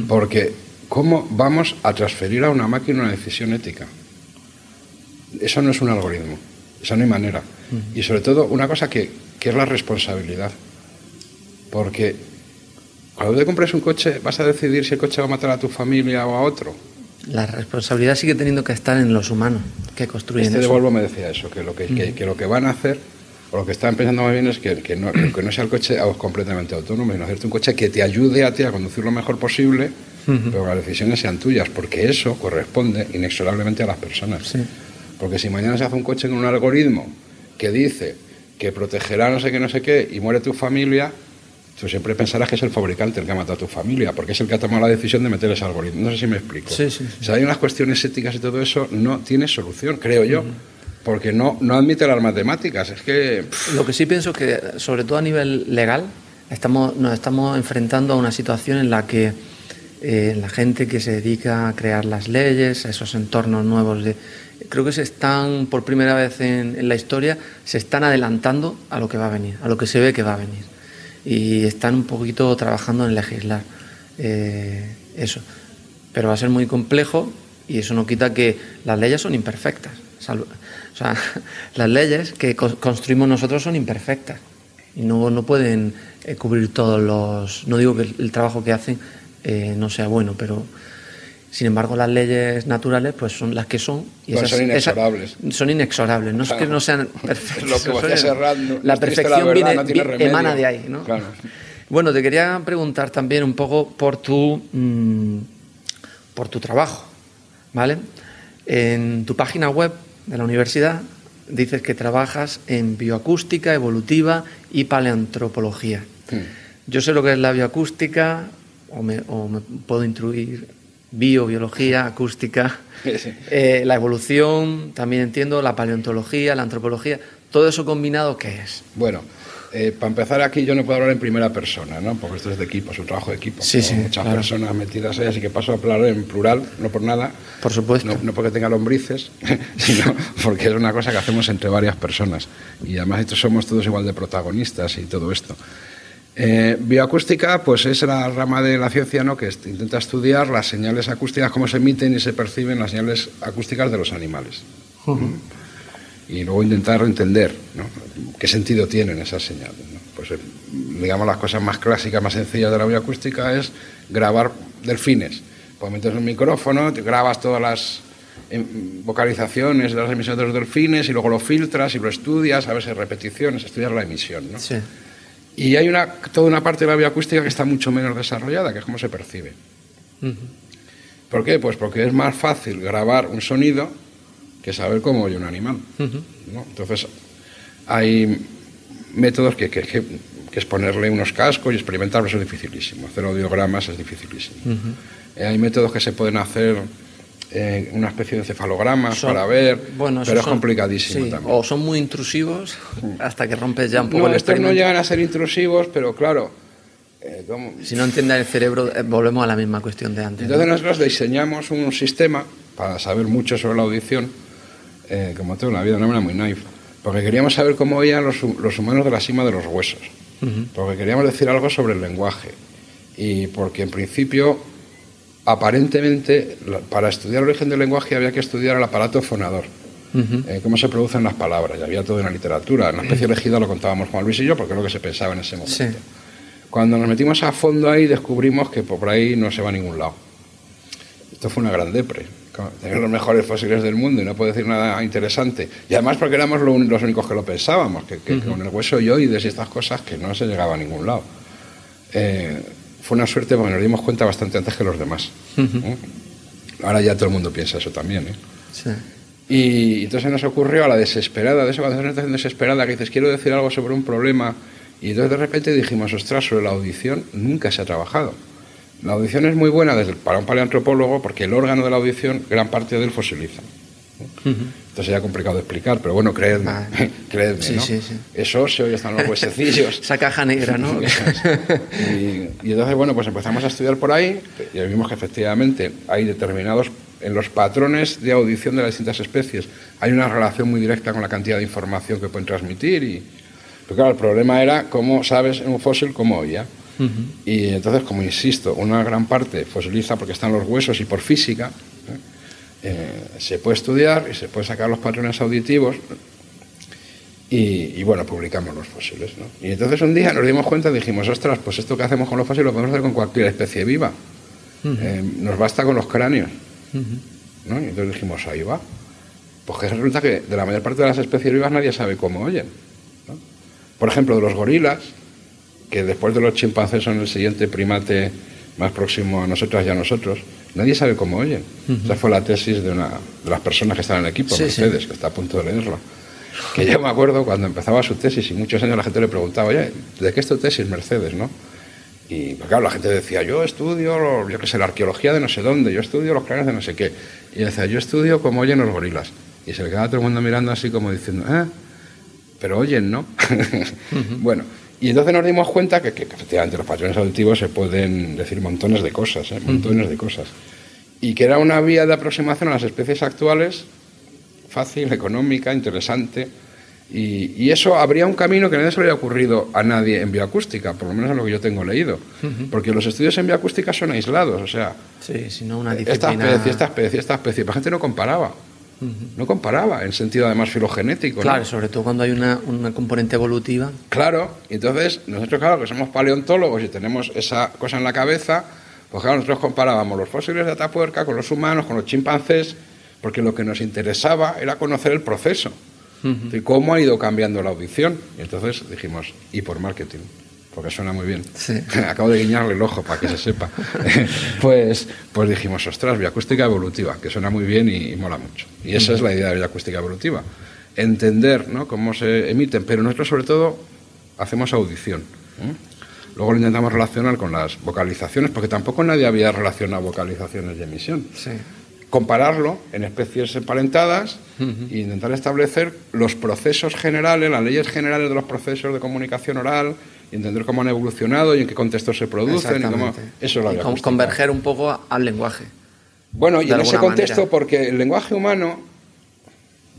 Porque, ¿cómo vamos a transferir a una máquina una decisión ética? Eso no es un algoritmo, eso no hay manera. Y sobre todo, una cosa que, que es la responsabilidad. Porque cuando te compres un coche, vas a decidir si el coche va a matar a tu familia o a otro. la responsabilidad sigue teniendo que estar en los humanos que construyen Este de. Volvo me decía eso, que lo que, que- que lo que van a hacer, o lo que están pensando más bien es que, que no, que no sea el coche completamente autónomo, sino hacerte un coche que te ayude a ti a conducir lo mejor posible, pero que las decisiones sean tuyas, porque eso corresponde inexorablemente a las personas. Sí. Porque si mañana se hace un coche con un algoritmo que dice que protegerá no sé qué, no sé qué, y muere tu familia, tú siempre pensarás que es el fabricante el que ha matado a tu familia, porque es el que ha tomado la decisión de meter ese algoritmo. No sé si me explico. Sí, sí, sí. O sea, hay unas cuestiones éticas y todo eso, no tiene solución, creo yo, porque no, no admite las matemáticas. Es que. pff, Lo que sí pienso que, sobre todo a nivel legal, estamos, nos estamos enfrentando a una situación en la que eh, la gente que se dedica a crear las leyes, a esos entornos nuevos, de, creo que se están, por primera vez en, en la historia, se están adelantando a lo que va a venir, a lo que se ve que va a venir. Y están un poquito trabajando en legislar eh, eso. Pero va a ser muy complejo y eso no quita que las leyes son imperfectas. O sea, las leyes que co- construimos nosotros son imperfectas y no, no pueden eh, cubrir todos los... No digo que el, el trabajo que hacen eh, no sea bueno, pero sin embargo las leyes naturales pues son las que son. Y esas- son esas- inexorables. son inexorables, no es que no sean perfectas. Lo que Serrat, no- la perfección verdad, viene, no tiene vi- remedio. emana de ahí, ¿no? Claro. Bueno, te quería preguntar también un poco por tu, mm, por tu trabajo, ¿vale? En tu página web de la universidad dices que trabajas en bioacústica, evolutiva y paleantropología. Yo sé lo que es la bioacústica, o me, o me puedo instruir bio, biología, acústica, Sí, eh, la evolución, también entiendo la paleontología, la antropología, todo eso combinado, ¿qué es? Bueno, eh, para empezar aquí yo no puedo hablar en primera persona, ¿no? Porque esto es de equipo, es un trabajo de equipo. Sí, Muchas claro. personas metidas ahí, así que paso a hablar en plural, no por nada. Por supuesto. No, no porque tenga lombrices, sino porque es una cosa que hacemos entre varias personas. Y además estos somos todos igual de protagonistas y todo esto. Eh, bioacústica, pues es la rama de la ciencia ¿no? que intenta estudiar las señales acústicas, cómo se emiten y se perciben las señales acústicas de los animales. y luego intentar entender ¿no? qué sentido tienen esas señales. ¿no? Pues, eh, digamos, las cosas más clásicas, más sencillas de la bioacústica es grabar delfines. Pues metes un micrófono, te grabas todas las em, vocalizaciones de las emisiones de los delfines y luego lo filtras y lo estudias, a veces repeticiones, estudias la emisión. ¿no? Sí. Y hay una, toda una parte de la bioacústica que está mucho menos desarrollada, que es cómo se percibe. ¿Por qué? Pues porque es más fácil grabar un sonido que saber cómo oye un animal. ¿no? Entonces, hay métodos que, que, que, que, es ponerle unos cascos y experimentar, eso es dificilísimo. Hacer audiogramas es dificilísimo. Eh, hay métodos que se pueden hacer eh, una especie de encefalogramas Son- para ver, bueno, pero es son- complicadísimo sí, también. O son muy intrusivos hasta que rompes ya un poco No, el estos no llegan a ser intrusivos, pero claro, eh. Si no entiende el cerebro, eh, volvemos a la misma cuestión de antes. ¿no? Entonces nosotros diseñamos un sistema para saber mucho sobre la audición, eh, como todo en la vida, una manera muy naive, porque queríamos saber cómo oían los, los humanos de la cima de los huesos, porque queríamos decir algo sobre el lenguaje, y porque en principio, aparentemente, para estudiar el origen del lenguaje había que estudiar el aparato fonador. eh, cómo se producen las palabras, y había todo en la literatura. En la especie elegida lo contábamos Juan Luis y yo, porque es lo que se pensaba en ese momento. Sí. Cuando nos metimos a fondo ahí, descubrimos que por ahí no se va a ningún lado. Esto fue una gran depre. Tener los mejores fósiles del mundo y no puedo decir nada interesante. Y además porque éramos los únicos que lo pensábamos, que, que con el hueso yoides y estas cosas que no se llegaba a ningún lado. Eh, fue una suerte porque nos dimos cuenta bastante antes que los demás. ¿eh? Ahora ya todo el mundo piensa eso también. ¿eh? Sí. Y entonces nos ocurrió a la desesperada, de eso cuando haces una situación desesperada, que dices, quiero decir algo sobre un problema, y entonces de repente dijimos, ostras, sobre la audición nunca se ha trabajado. La audición es muy buena desde, para un paleantropólogo porque el órgano de la audición, gran parte de él fosiliza. Entonces sería complicado de explicar, pero bueno, creedme, Vale. creedme, Sí, ¿no? sí, sí. Es óseo y están los huesecillos. Esa caja negra, ¿no? y, y entonces, bueno, pues empezamos a estudiar por ahí y vimos que efectivamente hay determinados, en los patrones de audición de las distintas especies, hay una relación muy directa con la cantidad de información que pueden transmitir. Y, pero claro, el problema era cómo sabes en un fósil cómo oía. Y entonces, como insisto, una gran parte fosiliza porque están los huesos y por física, ¿eh? Se puede estudiar y se puede sacar los patrones auditivos y, y, bueno, publicamos los fósiles. ¿no? Y entonces un día nos dimos cuenta y dijimos, ostras, pues esto que hacemos con los fósiles lo podemos hacer con cualquier especie viva. Eh, nos basta con los cráneos. ¿no? Y entonces dijimos, ahí va. Pues que resulta que de la mayor parte de las especies vivas nadie sabe cómo oyen. ¿no? Por ejemplo, de los gorilas, que después de los chimpancés son el siguiente primate más próximo a nosotras y a nosotros, nadie sabe cómo oyen. Esa fue la tesis de una de las personas que están en el equipo, Sí, sí. Mercedes, que está a punto de leerlo. Que yo me acuerdo cuando empezaba su tesis y muchos años la gente le preguntaba, oye, ¿de qué es tu tesis, Mercedes? ¿no? Y pues, claro, la gente decía, yo estudio, yo qué sé, la arqueología de no sé dónde, yo estudio los cráneos de no sé qué. Y él decía, yo estudio cómo oyen los gorilas. Y se le quedaba todo el mundo mirando así como diciendo, ¿eh? Pero oyen, ¿no? Bueno, y entonces nos dimos cuenta que, que efectivamente los patrones auditivos se pueden decir montones de cosas, ¿eh? montones de cosas. Y que era una vía de aproximación a las especies actuales fácil, económica, interesante. Y, y eso habría un camino que no se le había ocurrido a nadie en bioacústica, por lo menos en lo que yo tengo leído. Porque los estudios en bioacústica son aislados, o sea, Sí, sino una esta disciplina... especie, esta especie, esta especie. La gente no comparaba. No comparaba, en sentido además filogenético. ¿no? Claro, sobre todo cuando hay una, una componente evolutiva. Claro, y entonces nosotros, claro, que somos paleontólogos y tenemos esa cosa en la cabeza, pues claro, nosotros comparábamos los fósiles de Atapuerca con los humanos, con los chimpancés, porque lo que nos interesaba era conocer el proceso, de cómo ha ido cambiando la audición. Y entonces dijimos, y por marketing, porque suena muy bien. Sí. Acabo de guiñarle el ojo para que se sepa. pues, pues dijimos, ostras, bioacústica evolutiva, que suena muy bien y, y mola mucho. Y esa es la idea de bioacústica evolutiva. Entender ¿no? cómo se emiten, pero nosotros sobre todo hacemos audición. ¿eh? Luego lo intentamos relacionar con las vocalizaciones, porque tampoco nadie había relacionado vocalizaciones y emisión. Sí. Compararlo en especies emparentadas e intentar establecer los procesos generales, las leyes generales de los procesos de comunicación oral, entender cómo han evolucionado y en qué contextos se producen. Y cómo... Eso es la Y con- converger un poco al lenguaje. Bueno, y de en ese contexto, manera. porque el lenguaje humano,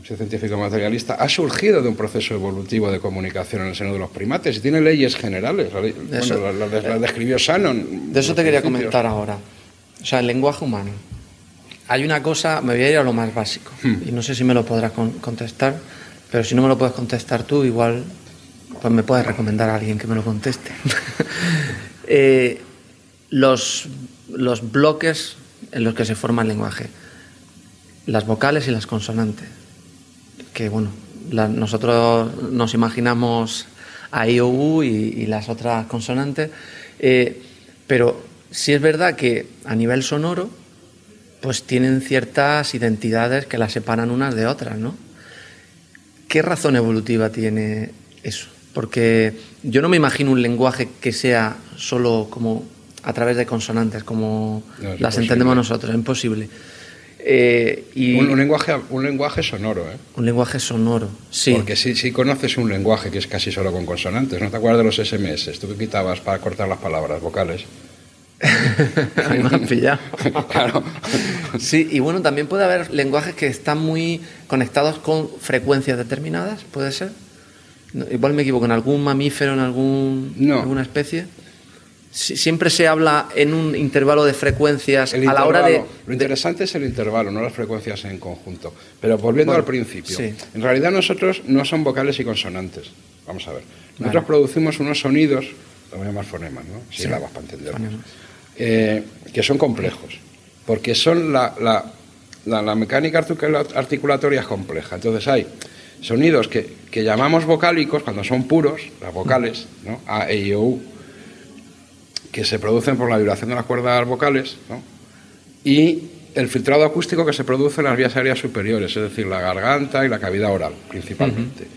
soy científico materialista, ha surgido de un proceso evolutivo de comunicación en el seno de los primates y tiene leyes generales. La ley- Eso- bueno, las describió Shannon. De eso te quería principios. comentar ahora. O sea, el lenguaje humano. Hay una cosa, me voy a ir a lo más básico, Hmm. y no sé si me lo podrás con- contestar, Pero si no me lo puedes contestar tú, igual pues me puedes recomendar a alguien que me lo conteste. Eh, los, los bloques en los que se forma el lenguaje, las vocales y las consonantes, que bueno, nosotros nos imaginamos a I, O, U y, las otras consonantes, eh, pero sí es verdad que a nivel sonoro, pues tienen ciertas identidades que las separan unas de otras, ¿no? ¿Qué razón evolutiva tiene eso? Porque yo no me imagino un lenguaje que sea solo como a través de consonantes, como las entendemos nosotros, es imposible. Eh, y un, lenguaje, un lenguaje sonoro, ¿eh? Un lenguaje sonoro, sí. Porque si, si conoces un lenguaje que es casi solo con consonantes, ¿no te acuerdas de los SMS? Tú que quitabas para cortar las palabras vocales. me han pillado. claro. Sí, y bueno, también puede haber lenguajes que están muy conectados con frecuencias determinadas, ¿puede ser? Igual me equivoco, ¿en algún mamífero, en algún, alguna especie? siempre se habla en un intervalo de frecuencias a la hora de... Lo interesante es el intervalo, no las frecuencias en conjunto. Pero volviendo al principio, en realidad nosotros no son vocales y consonantes. Vamos a ver. Nosotros producimos unos sonidos, lo voy a llamar fonemas, ¿no? Sílabas para entenderlo. Eh, que son complejos, porque son la, la, la, mecánica articulatoria es compleja. Entonces hay sonidos que, que, llamamos vocálicos cuando son puros, las vocales, ¿no? A, E, I, O, U, que se producen por la vibración de las cuerdas vocales, ¿no? y el filtrado acústico que se produce en las vías aéreas superiores, es decir, la garganta y la cavidad oral, principalmente.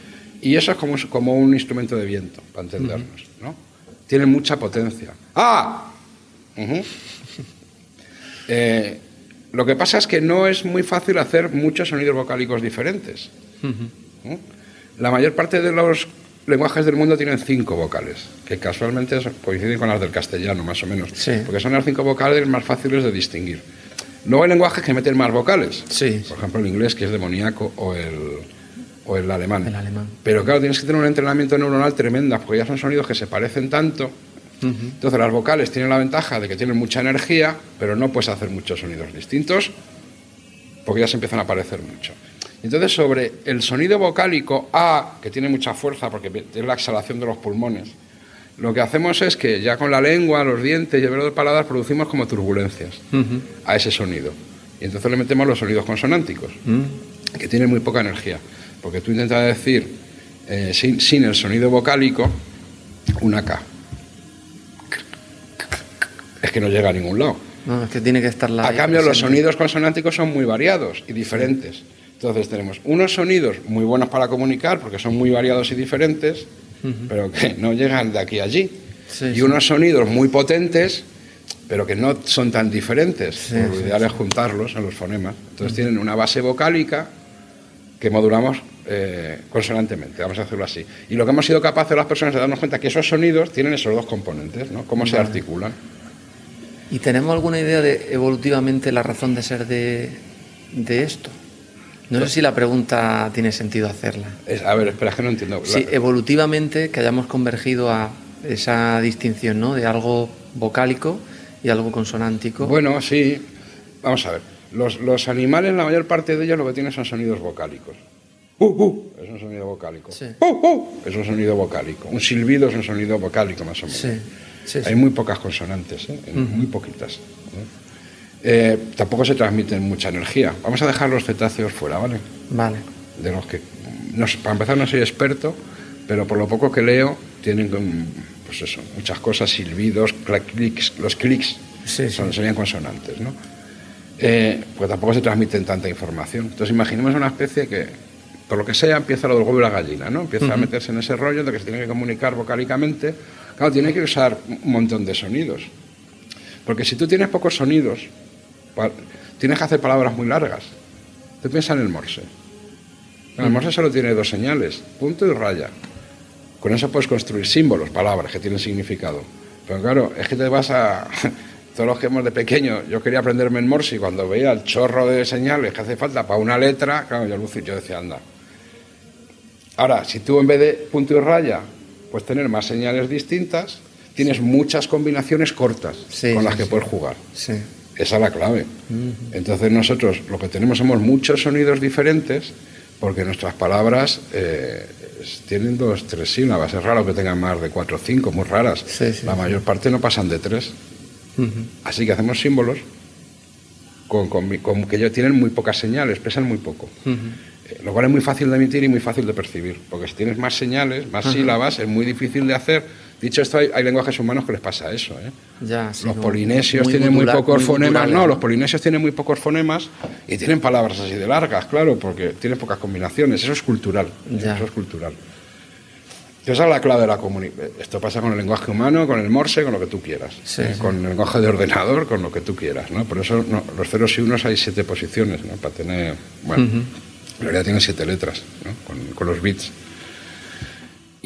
Y eso es como, como, un instrumento de viento, para entendernos, ¿no? Tiene mucha potencia. ¡Ah! Eh, lo que pasa es que no es muy fácil hacer muchos sonidos vocálicos diferentes. La mayor parte de los lenguajes del mundo tienen cinco vocales, que casualmente coinciden con las del castellano, más o menos, porque son las cinco vocales más fáciles de distinguir. Luego hay lenguajes que meten más vocales, por ejemplo el inglés, que es demoníaco, o el, o el alemán. el alemán. Pero claro, tienes que tener un entrenamiento neuronal tremenda, porque ya son sonidos que se parecen tanto entonces las vocales tienen la ventaja de que tienen mucha energía, pero no puedes hacer muchos sonidos distintos porque ya se empiezan a aparecer mucho. Entonces sobre el sonido vocálico A, que tiene mucha fuerza porque es la exhalación de los pulmones, lo que hacemos es que ya con la lengua, los dientes y el del paladar producimos como turbulencias a ese sonido. Y entonces le metemos los sonidos consonánticos, mm. que tienen muy poca energía. Porque tú intentas decir eh, sin, sin el sonido vocálico una K es que no llega a ningún lado. No, es que tiene que estar la. A cambio, los sonidos consonánticos son muy variados y diferentes. Entonces tenemos unos sonidos muy buenos para comunicar porque son muy variados y diferentes, pero que no llegan de aquí a allí. y unos sonidos muy potentes, pero que no son tan diferentes. lo ideal es juntarlos en los fonemas. Entonces tienen una base vocálica que modulamos eh, consonantemente, vamos a hacerlo así. Y lo que hemos sido capaces las personas de darnos cuenta que esos sonidos tienen esos dos componentes, ¿no? Cómo se articulan. ¿Y tenemos alguna idea de evolutivamente la razón de ser de, esto? No sé si la pregunta tiene sentido hacerla. a ver, espera, que no entiendo. Sí, evolutivamente que hayamos convergido a esa distinción, ¿no? De algo vocálico y algo consonántico. Bueno, sí. Vamos a ver. Los, animales, la mayor parte de ellos lo que tienen son sonidos vocálicos. Uh, uh, es un sonido vocálico. Sí. Uh, uh, es un sonido vocálico. Un silbido es un sonido vocálico, más o menos. Sí. Hay muy pocas consonantes, ¿eh? muy poquitas. Eh, tampoco se transmiten mucha energía. Vamos a dejar los cetáceos fuera, ¿vale? Vale. De los que, para empezar, no soy experto, pero por lo poco que leo, tienen pues eso, muchas cosas, silbidos, clics, los clics son, serían consonantes, ¿no? Eh, pues tampoco se transmiten tanta información. Entonces imaginemos una especie que, por lo que sea, empieza lo del huevo y la gallina, ¿no? Empieza a meterse en ese rollo de que se tiene que comunicar vocálicamente Claro, tiene que usar un montón de sonidos. Porque si tú tienes pocos sonidos, tienes que hacer palabras muy largas. Tú piensas en el morse. El morse solo tiene dos señales, punto y raya. Con eso puedes construir símbolos, palabras que tienen significado. Pero claro, es que te vas a... Todos los que hemos de pequeño, yo quería aprenderme el morse y cuando veía el chorro de señales que hace falta para una letra, claro, yo, yo decía, anda. Ahora, si tú en vez de punto y raya pues tener más señales distintas, tienes muchas combinaciones cortas con las que puedes jugar. Esa es la clave. Entonces nosotros lo que tenemos somos muchos sonidos diferentes, porque nuestras palabras eh, tienen dos, tres sílabas. Es raro que tengan más de cuatro o cinco, muy raras. la mayor parte no pasan de tres. Así que hacemos símbolos con, que ellos tienen muy pocas señales, pesan muy poco. Eh, lo cual es muy fácil de emitir y muy fácil de percibir, porque si tienes más señales, más sílabas, es muy difícil de hacer. Dicho esto, hay, lenguajes humanos que les pasa eso. ¿eh? los polinesios tienen muy pocos fonemas. No, los polinesios tienen muy pocos fonemas y tienen palabras así de largas, claro, porque tienen pocas combinaciones. Eso es cultural. Eso es cultural. Esa es la clave de la comunicación. Esto pasa con el lenguaje humano, con el morse, con lo que tú quieras. ¿eh? Con el lenguaje de ordenador, con lo que tú quieras. ¿no? Por eso los ceros y unos hay siete posiciones, ¿no? Para tener... Bueno, en realidad tiene siete letras, ¿no? con, los bits.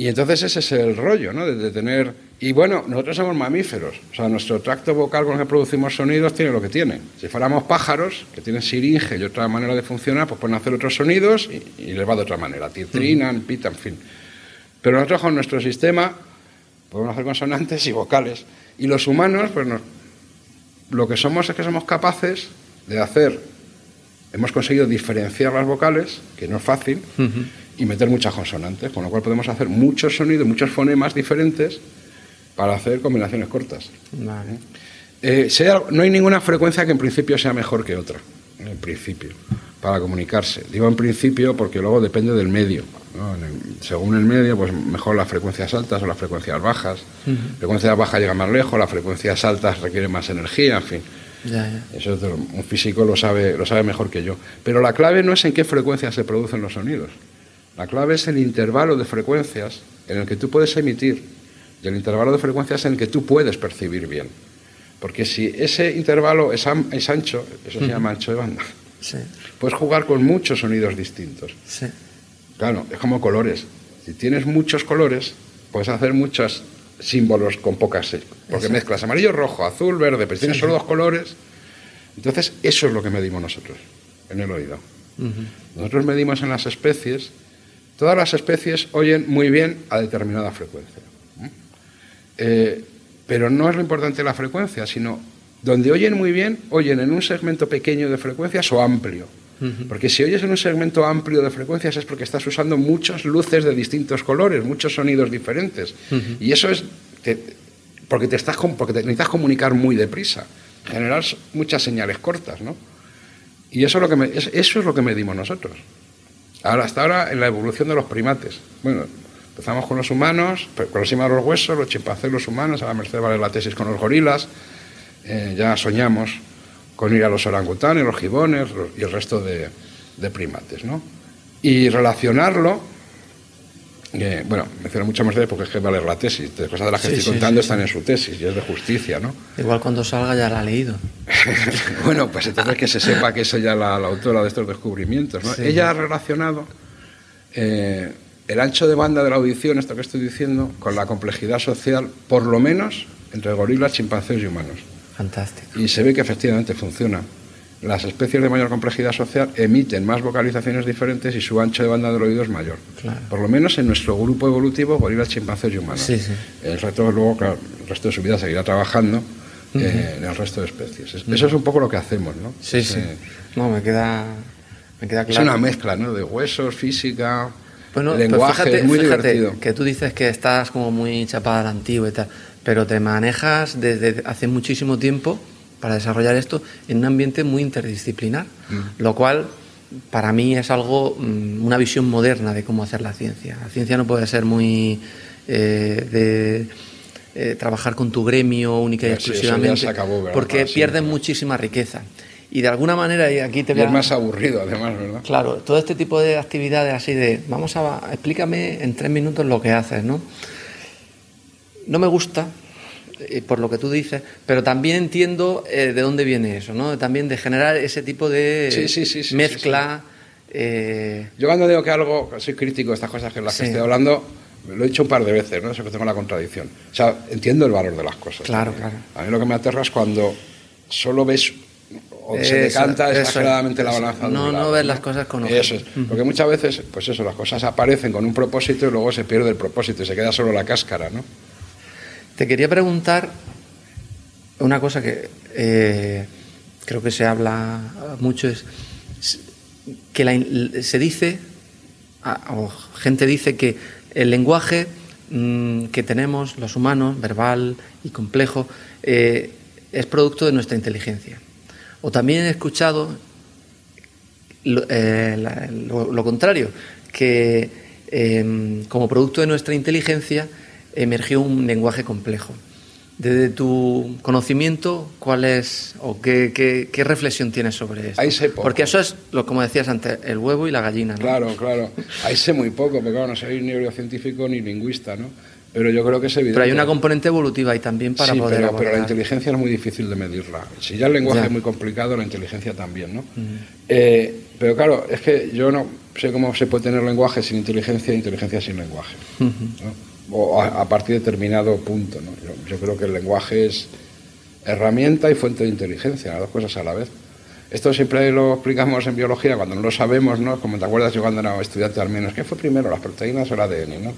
Y entonces ese es el rollo, ¿no? De, tener... Y bueno, nosotros somos mamíferos. O sea, nuestro tracto vocal con el que producimos sonidos tiene lo que tiene. Si fuéramos pájaros, que tienen siringe y otra manera de funcionar, pues pueden hacer otros sonidos y, les va de otra manera. Titrinan, pitan, en fin. Pero nosotros con nuestro sistema podemos hacer consonantes y vocales. Y los humanos, pues lo que somos es que somos capaces de hacer, hemos conseguido diferenciar las vocales, que no es fácil, y meter muchas consonantes, con lo cual podemos hacer muchos sonidos, muchos fonemas diferentes para hacer combinaciones cortas. Eh, no hay ninguna frecuencia que en principio sea mejor que otra, en principio para comunicarse. Digo en principio porque luego depende del medio. según el medio, pues mejor las frecuencias altas o las frecuencias bajas. Frecuencias bajas llegan más lejos, las frecuencias altas requieren más energía, en fin. Eso un físico lo sabe, lo sabe mejor que yo. Pero la clave no es en qué frecuencia se producen los sonidos. La clave es el intervalo de frecuencias en el que tú puedes emitir y el intervalo de frecuencias en el que tú puedes percibir bien. Porque si ese intervalo es, ancho, eso se llama ancho de banda. Puedes jugar con muchos sonidos distintos. Claro, es como colores. Si tienes muchos colores, puedes hacer muchos símbolos con pocas. Porque mezclas amarillo, rojo, azul, verde, pero tienes solo dos colores. Entonces, eso es lo que medimos nosotros en el oído. Nosotros medimos en las especies. Todas las especies oyen muy bien a determinada frecuencia. Eh, pero no es lo importante la frecuencia, sino donde oyen muy bien, oyen en un segmento pequeño de frecuencias o amplio. Porque si oyes en un segmento amplio de frecuencias es porque estás usando muchas luces de distintos colores, muchos sonidos diferentes. Y eso es porque, te estás, porque te necesitas comunicar muy deprisa, generar muchas señales cortas. ¿no? Y eso es, lo que eso es lo que medimos nosotros. Ahora, hasta ahora, en la evolución de los primates. Bueno, empezamos con los humanos, con los de los huesos, los chimpancés, los humanos, a la merced vale la tesis con los gorilas eh, ya soñamos con ir a los orangutanes, los gibones y el resto de, primates. ¿no? Y relacionarlo, eh, bueno, menciono mucho más de porque es que vale la tesis, de cosas de las que estoy contando están en su tesis y es de justicia, ¿no? Igual cuando salga ya la ha leído. bueno, pues entonces que se sepa que es ella la, autora de estos descubrimientos, ¿no? Ella ha relacionado eh, el ancho de banda de la audición, esto que estoy diciendo, con la complejidad social, por lo menos entre gorilas, chimpancés y humanos. Y se ve que efectivamente funciona. Las especies de mayor complejidad social emiten más vocalizaciones diferentes y su ancho de banda del oído es mayor. Por lo menos en nuestro grupo evolutivo, gorilas, chimpancés y humanos. El resto, luego, el resto de su vida seguirá trabajando eh, en el resto de especies. Eso es un poco lo que hacemos, ¿no? Sí, sí. No, me queda, me queda claro. Es una mezcla, ¿no? De huesos, física, lenguaje, muy divertido. Que tú dices que estás como muy chapada al antiguo y tal pero te manejas desde hace muchísimo tiempo para desarrollar esto en un ambiente muy interdisciplinar, mm. lo cual para mí es algo, mm, una visión moderna de cómo hacer la ciencia. La ciencia no puede ser muy eh, de eh, trabajar con tu gremio única y exclusivamente, porque pierdes muchísima riqueza. Y de alguna manera, y aquí te y es más aburrido además, ¿verdad? Claro, todo este tipo de actividades así de, vamos a, explícame en tres minutos lo que haces, ¿no? No me gusta, eh, por lo que tú dices, pero también entiendo eh, de dónde viene eso, ¿no? También de generar ese tipo de mezcla. Eh, Yo cuando digo que algo, soy crítico de estas cosas que las que estoy hablando, lo he dicho un par de veces, ¿no? Eso que tengo la contradicción. O sea, entiendo el valor de las cosas. Claro, claro. A mí lo que me aterra es cuando solo ves o se decanta exageradamente la balanza. No, no ves las cosas con ojos. Eso es. Porque muchas veces, pues eso, las cosas aparecen con un propósito y luego se pierde el propósito y se queda solo la cáscara, ¿no? Te quería preguntar una cosa que eh, creo que se habla mucho, es que se dice o gente dice que el lenguaje mm, que tenemos los humanos, verbal y complejo, eh, es producto de nuestra inteligencia. O también he escuchado lo, eh, contrario, que em, como producto de nuestra inteligencia emergió un lenguaje complejo. Desde tu conocimiento, ¿cuál es o qué, reflexión tienes sobre eso? Ahí sé poco. Porque eso es, lo, como decías antes, el huevo y la gallina. ¿no? Claro, claro. Ahí sé muy poco, porque claro, no soy ni neurocientífico ni lingüista, ¿no? Pero yo creo que es evidente. Pero hay una componente evolutiva ahí también para poder pero, pero, la inteligencia es muy difícil de medirla. Si ya el lenguaje es muy complicado, la inteligencia también, ¿no? Eh, pero claro, es que yo no sé cómo se puede tener lenguaje sin inteligencia e inteligencia sin lenguaje. ¿no? O a, partir de determinado punto. ¿no? Yo, creo que el lenguaje es herramienta y fuente de inteligencia, las dos cosas a la vez. Esto siempre lo explicamos en biología cuando no lo sabemos, ¿no? Como te acuerdas yo cuando era estudiante al menos, ¿qué fue primero, las proteínas o el ADN, no?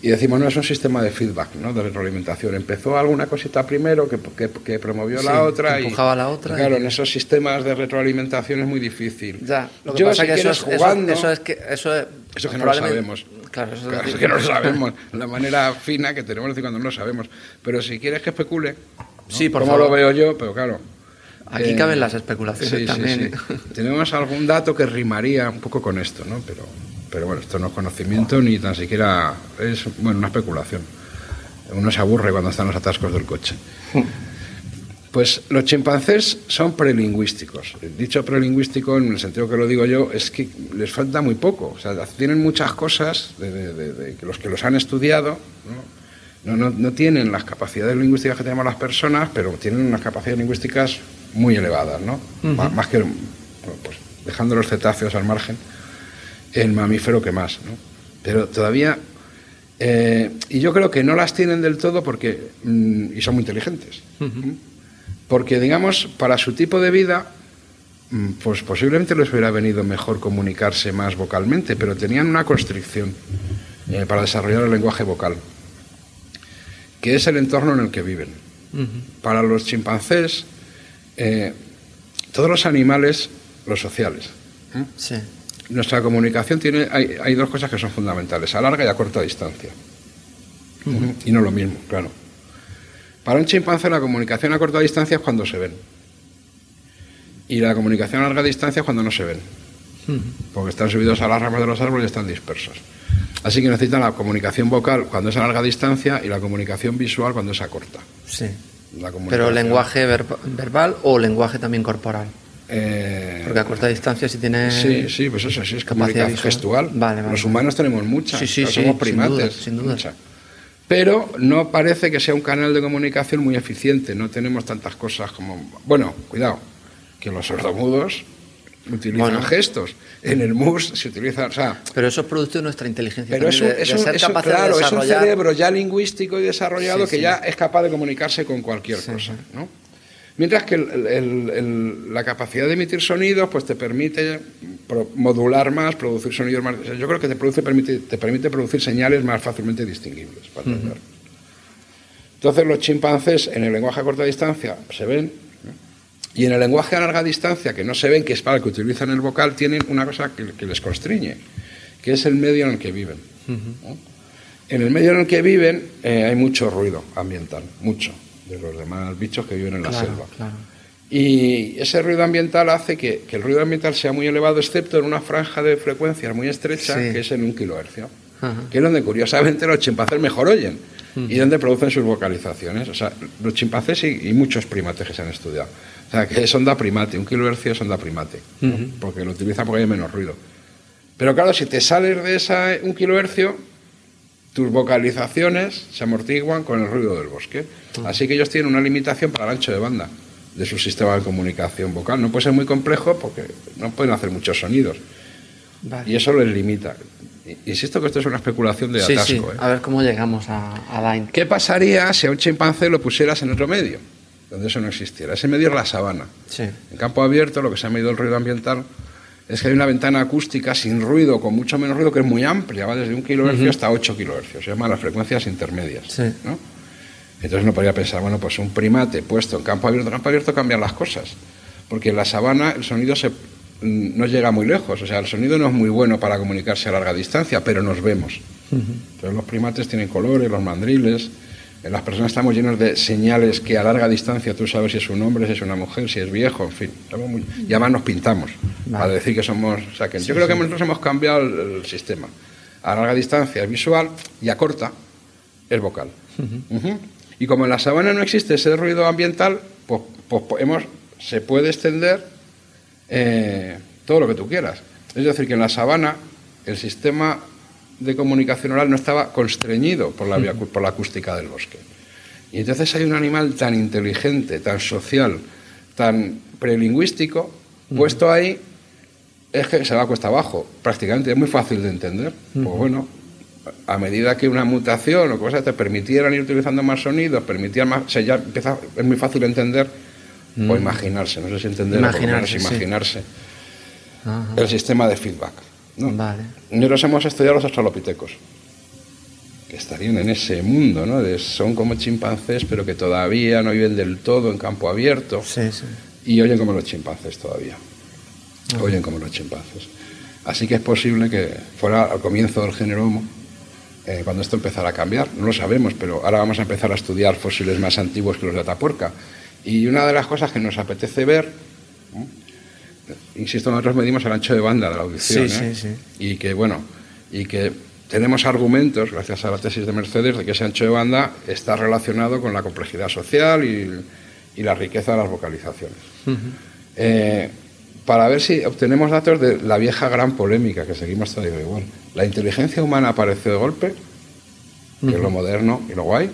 Y decimos, no, es un sistema de feedback, ¿no? De retroalimentación. Empezó alguna cosita primero que, que, promovió la otra. Empujaba la otra. claro, en esos sistemas de retroalimentación es muy difícil. Ya, lo que pasa es que eso es, jugando, eso, es que... Eso, eso que no lo sabemos. Claro, eso es que no lo sabemos. La manera fina que tenemos de decir cuando no lo sabemos. Pero si quieres que especule, sí, por como lo veo yo, pero claro. Aquí caben las especulaciones también. Tenemos algún dato que rimaría un poco con esto, ¿no? Pero, pero bueno, esto no es conocimiento ni tan siquiera es bueno, una especulación. Uno se aburre cuando están los atascos del coche. Pues los chimpancés son prelingüísticos. Dicho prelingüístico, en el sentido que lo digo yo, es que les falta muy poco. O sea, tienen muchas cosas de, los que los han estudiado. ¿no? No, tienen las capacidades lingüísticas que tenemos las personas, pero tienen unas capacidades lingüísticas muy elevadas, ¿no? Más que, pues, dejando los cetáceos al margen, el mamífero que más, ¿no? Pero todavía eh, y yo creo que no las tienen del todo porque mm, y son muy inteligentes. Porque, digamos, para su tipo de vida, mm, pues posiblemente les hubiera venido mejor comunicarse más vocalmente, pero tenían una constricción eh, para desarrollar el lenguaje vocal, que es el entorno en el que viven. Para los chimpancés, eh, todos los animales, los sociales. ¿eh? Nuestra comunicación tiene, hay, dos cosas que son fundamentales, a larga y a corta distancia. Y no lo mismo, claro. Para un chimpancé la comunicación a corta distancia es cuando se ven. Y la comunicación a larga distancia es cuando no se ven. Porque están subidos a las ramas de los árboles y están dispersos. Así que necesitan la comunicación vocal cuando es a larga distancia y la comunicación visual cuando es a corta. Sí. Pero lenguaje verbal o lenguaje también corporal. Eh, Porque a corta distancia si tiene. Sí, sí, pues eso sí es capacidad gestual. Los humanos tenemos mucha. Sí, sí, somos primates. Sin duda. Sin duda pero no parece que sea un canal de comunicación muy eficiente. No tenemos tantas cosas como. Bueno, cuidado, que los sordomudos utilizan gestos. En el MUS se utiliza. O sea, pero eso es producto de nuestra inteligencia. Pero eso, es un cerebro ya lingüístico y desarrollado que ya es capaz de comunicarse con cualquier cosa. ¿no? Mientras que la capacidad de emitir sonidos pues te permite modular más, producir sonidos más. Yo creo que te, produce, permite, te permite producir señales más fácilmente distinguibles. Entonces los chimpancés en el lenguaje a corta distancia se ven y en el lenguaje a larga distancia, que no se ven, que es para el que utilizan el vocal, tienen una cosa que, les constriñe, que es el medio en el que viven. En el medio en el que viven eh, hay mucho ruido ambiental, mucho de los demás bichos que viven en la selva. Y ese ruido ambiental hace que, el ruido ambiental sea muy elevado, excepto en una franja de frecuencias muy estrecha, que es en un kilohercio, que es donde curiosamente los chimpancés mejor oyen y donde producen sus vocalizaciones. O sea, los chimpancés y, muchos primates que se han estudiado. O sea, que es onda primate, un kilohercio es onda primate, porque lo utilizan porque hay menos ruido. Pero claro, si te sales de esa un kilohercio, tus vocalizaciones se amortiguan con el ruido del bosque. Así que ellos tienen una limitación para el ancho de banda de su sistema de comunicación vocal. No puede ser muy complejo porque no pueden hacer muchos sonidos. Y eso les limita. Insisto que esto es una especulación de atasco. ¿eh? A ver cómo llegamos a, a ¿Qué pasaría si a un chimpancé lo pusieras en otro medio? Donde eso no existiera. Ese medio es la sabana. En campo abierto, lo que se ha medido el ruido ambiental, es que hay una ventana acústica sin ruido, con mucho menos ruido, que es muy amplia, va desde un kilohercio hasta 8 kilohercios. Se llaman las frecuencias intermedias. Entonces no podría pensar, bueno, pues un primate puesto en campo abierto, en campo abierto cambian las cosas. Porque en la sabana el sonido se, mm, no llega muy lejos. O sea, el sonido no es muy bueno para comunicarse a larga distancia, pero nos vemos. Entonces los primates tienen colores, los mandriles. En las personas estamos llenos de señales que a larga distancia tú sabes si es un hombre, si es una mujer, si es viejo, en fin. Y además nos pintamos para decir que somos... O sea, que yo creo que nosotros hemos cambiado el, sistema. A larga distancia es visual y a corta es vocal. Y como en la sabana no existe ese ruido ambiental, pues, pues hemos, se puede extender eh, todo lo que tú quieras. Es decir, que en la sabana el sistema de comunicación oral no estaba constreñido por la, por la acústica del bosque. Y entonces hay un animal tan inteligente, tan social, tan prelingüístico, puesto ahí, es que se va a cuesta abajo, prácticamente, es muy fácil de entender. Pues bueno, a medida que una mutación o cosas te permitieran ir utilizando más sonidos, permitían más, o ya empieza, es muy fácil de entender o imaginarse, no sé si entender imaginarse, imaginarse el sistema de feedback. ¿No? Vale. Nosotros hemos estudiado los australopitecos, que estarían en ese mundo, ¿no? son como chimpancés, pero que todavía no viven del todo en campo abierto. Y oyen como los chimpancés todavía. Oyen como los chimpancés. Así que es posible que fuera al comienzo del género Homo, eh, cuando esto empezara a cambiar. No lo sabemos, pero ahora vamos a empezar a estudiar fósiles más antiguos que los de Atapuerca. Y una de las cosas que nos apetece ver insisto, nosotros medimos el ancho de banda de la audición. ¿eh? Y que, bueno, y que tenemos argumentos, gracias a la tesis de Mercedes, de que ese ancho de banda está relacionado con la complejidad social y, la riqueza de las vocalizaciones. Eh, para ver si obtenemos datos de la vieja gran polémica que seguimos todavía igual. ¿La inteligencia humana apareció de golpe, que es lo moderno y lo guay,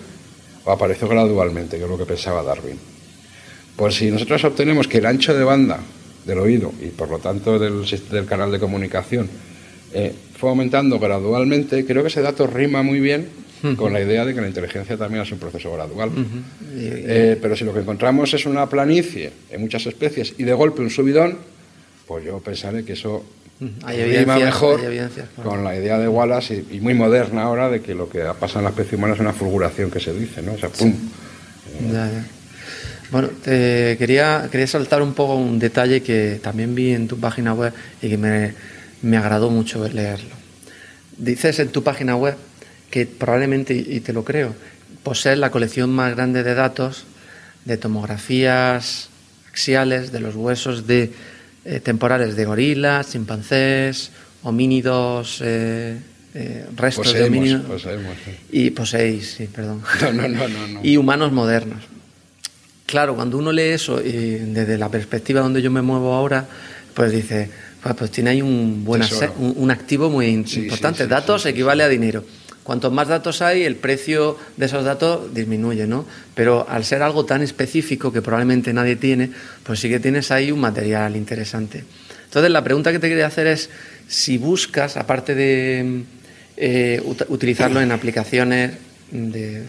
o apareció gradualmente, que es lo que pensaba Darwin? Pues si nosotros obtenemos que el ancho de banda del oído y por lo tanto del, del canal de comunicación eh, fue aumentando gradualmente, creo que ese dato rima muy bien con la idea de que la inteligencia también es un proceso gradual. Eh, pero si lo que encontramos es una planicie en muchas especies y de golpe un subidón, pues yo pensaré que eso rima mejor con la idea de Wallace y, muy moderna ahora de que lo que ha pasado en la especie humana es una fulguración que se dice, ¿no? O sea, ¡pum! Bueno, te quería, quería saltar un poco un detalle que también vi en tu página web y que me, me agradó mucho leerlo. Dices en tu página web que probablemente, y te lo creo, posees la colección más grande de datos de tomografías axiales de los huesos de, eh, temporales de gorilas, chimpancés, homínidos, eh, eh, restos de homínidos. Y poseéis, sí, perdón. no, no, no. y humanos modernos. Claro, cuando uno lee eso y desde la perspectiva donde yo me muevo ahora, pues dice, pues, pues tiene ahí un buen un, activo muy importante. datos equivale a dinero. Cuantos más datos hay, el precio de esos datos disminuye, ¿no? Pero al ser algo tan específico que probablemente nadie tiene, pues sí que tienes ahí un material interesante. Entonces, la pregunta que te quería hacer es si buscas, aparte de eh, utilizarlo en aplicaciones de,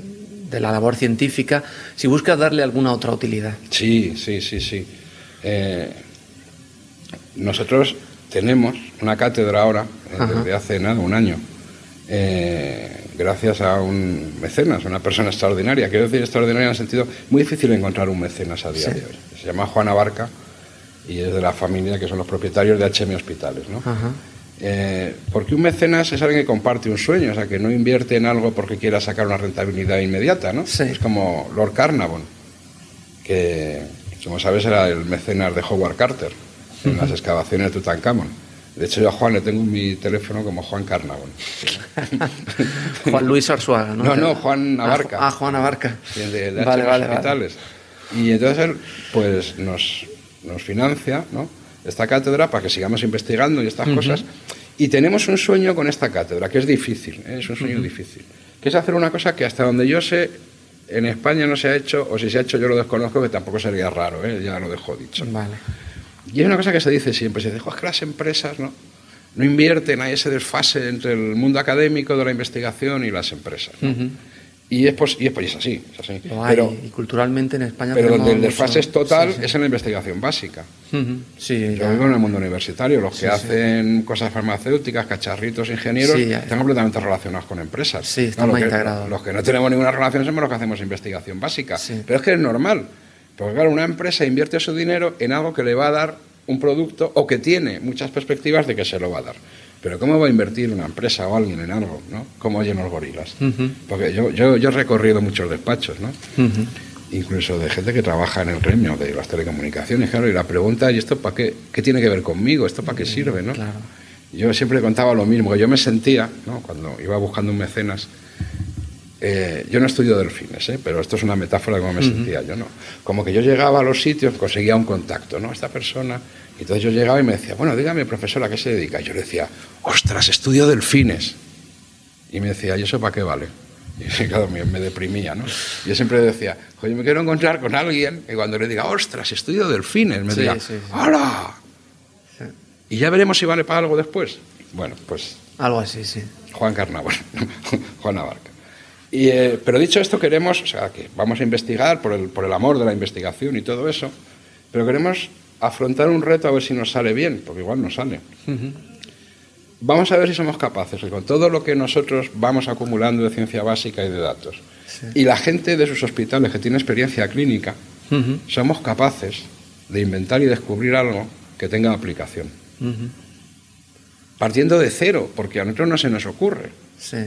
de la labor científica, si buscas darle alguna otra utilidad. Sí, sí, sí, sí. Eh, nosotros tenemos una cátedra ahora, eh, desde hace nada, un año, eh, gracias a un mecenas, una persona extraordinaria. Quiero decir extraordinaria en el sentido muy difícil encontrar un mecenas a día de hoy. Se llama Juana Barca y es de la familia que son los propietarios de HM Hospitales. ¿no? Eh, porque un mecenas es alguien que comparte un sueño, o sea, que no invierte en algo porque quiera sacar una rentabilidad inmediata, ¿no? Es como Lord Carnarvon, que, como sabes, era el mecenas de Howard Carter en las excavaciones de Tutankamón. De hecho, yo a Juan le tengo mi teléfono como Juan Carnarvon. Juan Luis Arzuaga, ¿no? No, no, Juan Abarca. Ah, Juan Abarca. De, de vale, vale, Y entonces él, pues, nos, nos financia, ¿no? Esta cátedra para que sigamos investigando y estas cosas. Y tenemos un sueño con esta cátedra, que es difícil, ¿eh? es un sueño difícil, que es hacer una cosa que hasta donde yo sé, en España no se ha hecho, o si se ha hecho yo lo desconozco, que tampoco sería raro, ¿eh? ya lo dejo dicho. Vale. Y es una cosa que se dice siempre, se dice, es que las empresas no, no invierten, hay ese desfase entre el mundo académico de la investigación y las empresas. Y es, pues, y es, pues, así. Es así. pero, y culturalmente en España. Pero donde el desfase es total es en la investigación básica. sí, Yo vivo en el mundo universitario. Los que hacen cosas farmacéuticas, cacharritos, ingenieros, están completamente relacionados con empresas. Sí, están muy integrados. Los que no tenemos ninguna relación somos los que hacemos investigación básica. Pero es que es normal. Porque claro, una empresa invierte su dinero en algo que le va a dar un producto o que tiene muchas perspectivas de que se lo va a dar. Pero ¿cómo va a invertir una empresa o alguien en algo, ¿no? Como oyen los gorilas. Porque yo, yo, yo, he recorrido muchos despachos, ¿no? Incluso de gente que trabaja en el gremio de las telecomunicaciones, claro, y la pregunta, ¿y esto para qué? ¿Qué tiene que ver conmigo? ¿Esto para qué sirve, no? Yo siempre contaba lo mismo, que yo me sentía, ¿no? Cuando iba buscando un mecenas, eh, yo no estudio delfines, ¿eh? pero esto es una metáfora de cómo me sentía yo, ¿no? Como que yo llegaba a los sitios, conseguía un contacto, ¿no? Esta persona, y entonces yo llegaba y me decía, bueno, dígame, profesora, ¿a qué se dedica? Y yo le decía, ostras, estudio delfines. Y me decía, ¿y eso para qué vale? Y claro, me, me deprimía, ¿no? Yo siempre decía, oye, me quiero encontrar con alguien que cuando le diga, ostras, estudio delfines, me diga, ¡hola! Y ya veremos si vale para algo después. Bueno, pues... Algo así, sí. Juan Carnaval, Juan Abarca. Eh, pero dicho esto, queremos, o sea, que vamos a investigar por el, por el amor de la investigación y todo eso, pero queremos afrontar un reto a ver si nos sale bien, porque igual no sale. Vamos a ver si somos capaces, con todo lo que nosotros vamos acumulando de ciencia básica y de datos, y la gente de sus hospitales que tiene experiencia clínica, somos capaces de inventar y descubrir algo que tenga aplicación. Partiendo de cero, porque a nosotros no se nos ocurre.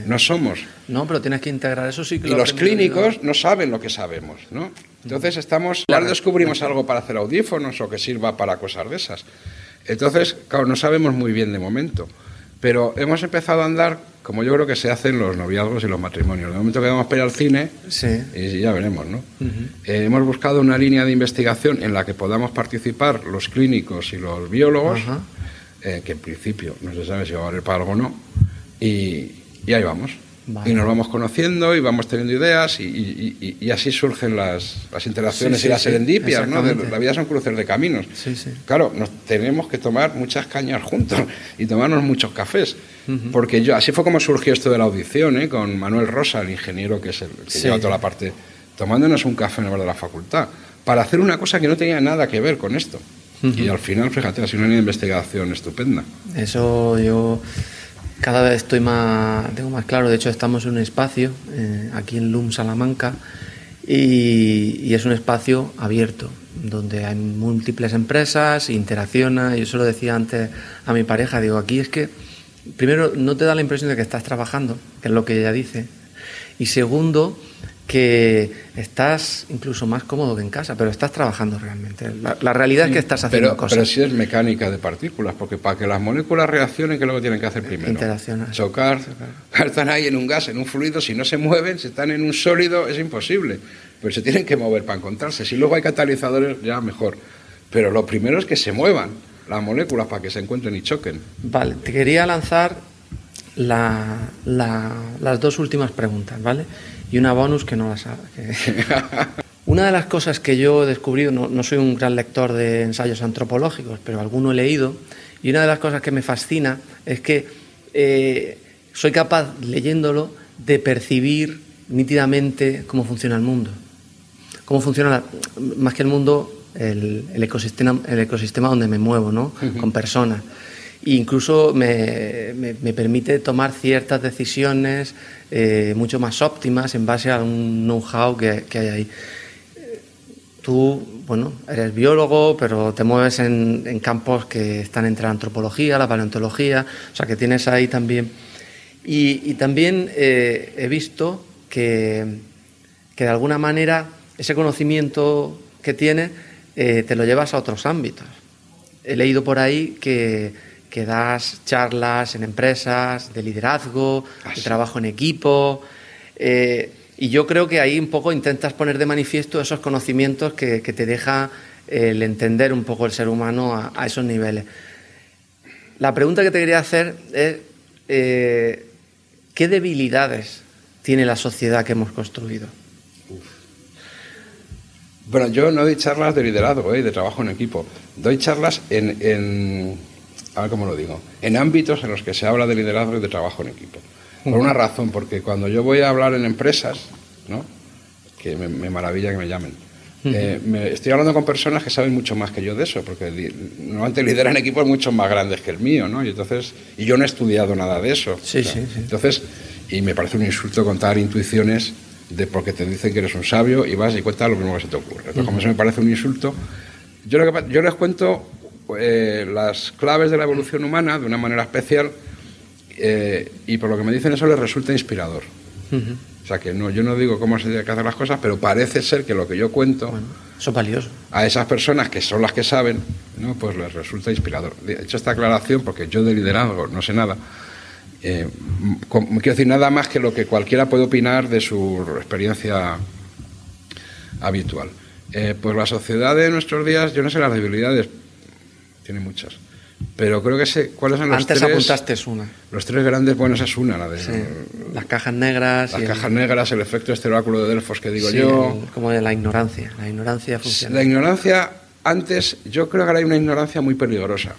No somos. No, pero tienes que integrar eso sí que Y los clínicos no saben lo que sabemos, ¿no? Entonces estamos, ahora descubrimos algo para hacer audífonos o que sirva para cosas de esas. Entonces, claro, no sabemos muy bien de momento, pero hemos empezado a andar como yo creo que se hacen los noviazgos y los matrimonios. De momento que vamos para al cine y ya veremos, ¿no? Eh, hemos buscado una línea de investigación en la que podamos participar los clínicos y los biólogos, eh, que en principio no se sabe si va a valer para algo o no, y, y ahí vamos. Y nos vamos conociendo y vamos teniendo ideas y, y, así surgen las, las interacciones y las serendipias, ¿no? la vida son cruces de caminos. Claro, nos tenemos que tomar muchas cañas juntos y tomarnos muchos cafés. Porque yo, así fue como surgió esto de la audición, ¿eh? con Manuel Rosa, el ingeniero que es el que lleva toda la parte, tomándonos un café en el bar de la facultad, para hacer una cosa que no tenía nada que ver con esto. Y al final, fíjate, ha sido una investigación estupenda. Eso yo cada vez estoy más, tengo más claro, de hecho estamos en un espacio eh, aquí en LUM Salamanca y, es un espacio abierto donde hay múltiples empresas, interacciona, yo se lo decía antes a mi pareja, digo, aquí es que primero no te da la impresión de que estás trabajando, que es lo que ella dice, y segundo, que estás incluso más cómodo que en casa, pero estás trabajando realmente. La, realidad es que estás haciendo pero, cosas. Pero sí es mecánica de partículas, porque para que las moléculas reaccionen, ¿qué es lo que tienen que hacer primero? Interaccionar. Chocar. Están ahí en un gas, en un fluido, si no se mueven, si están en un sólido, es imposible. Pero se tienen que mover para encontrarse. Si luego hay catalizadores, ya mejor. Pero lo primero es que se muevan las moléculas para que se encuentren y choquen. Vale, te quería lanzar las dos últimas preguntas, ¿vale? Y una bonus que no la sabe. una de las cosas que yo he descubrido, no, soy un gran lector de ensayos antropológicos, pero alguno he leído, y una de las cosas que me fascina es que eh, soy capaz, leyéndolo, de percibir nítidamente cómo funciona el mundo. Cómo funciona, más que el mundo, el, ecosistema, el ecosistema donde me muevo, ¿no? Con personas. E incluso me, me, permite tomar ciertas decisiones eh, mucho más óptimas en base a un know-how que, que, hay ahí. Tú, bueno, eres biólogo, pero te mueves en, en, campos que están entre la antropología, la paleontología, o sea que tienes ahí también. Y, y también eh, he visto que, que, de alguna manera ese conocimiento que tienes eh, te lo llevas a otros ámbitos. He leído por ahí que que das charlas en empresas de liderazgo, ah, de trabajo en equipo. Eh, y yo creo que ahí un poco intentas poner de manifiesto esos conocimientos que, te deja el entender un poco el ser humano a, esos niveles. La pregunta que te quería hacer es, eh, ¿qué debilidades tiene la sociedad que hemos construido? Bueno, yo no doy charlas de liderazgo, eh, de trabajo en equipo. Doy charlas en a ver cómo lo digo, en ámbitos en los que se habla de liderazgo y de trabajo en equipo. Por una razón, porque cuando yo voy a hablar en empresas, ¿no? que me, maravilla que me llamen, eh, me, estoy hablando con personas que saben mucho más que yo de eso, porque normalmente lideran equipos mucho más grandes que el mío, ¿no? Y entonces, y yo no he estudiado nada de eso. Sí, sí, sí. Entonces, y me parece un insulto contar intuiciones de porque te dicen que eres un sabio y vas y cuentas lo mismo que se te ocurre. Entonces, como eso me parece un insulto, yo, lo que, yo les cuento eh, las claves de la evolución humana de una manera especial eh, y por lo que me dicen eso les resulta inspirador. O sea que no, yo no digo cómo se tiene que hacer las cosas, pero parece ser que lo que yo cuento eso es valioso. a esas personas que son las que saben, ¿no? pues les resulta inspirador. De hecho, esta aclaración, porque yo de liderazgo no sé nada, eh, quiero decir nada más que lo que cualquiera puede opinar de su experiencia habitual. Eh, pues la sociedad de nuestros días, yo no sé las debilidades, tiene muchas. Pero creo que sé cuáles son los Antes tres. apuntaste una. Los tres grandes, bueno, esa es una, la de. Sí. Las cajas negras. Las el- cajas negras, el efecto este oráculo de Delfos que digo sí, yo. el- como de la ignorancia. La ignorancia funciona. La ignorancia, antes, yo creo que ahora hay una ignorancia muy peligrosa.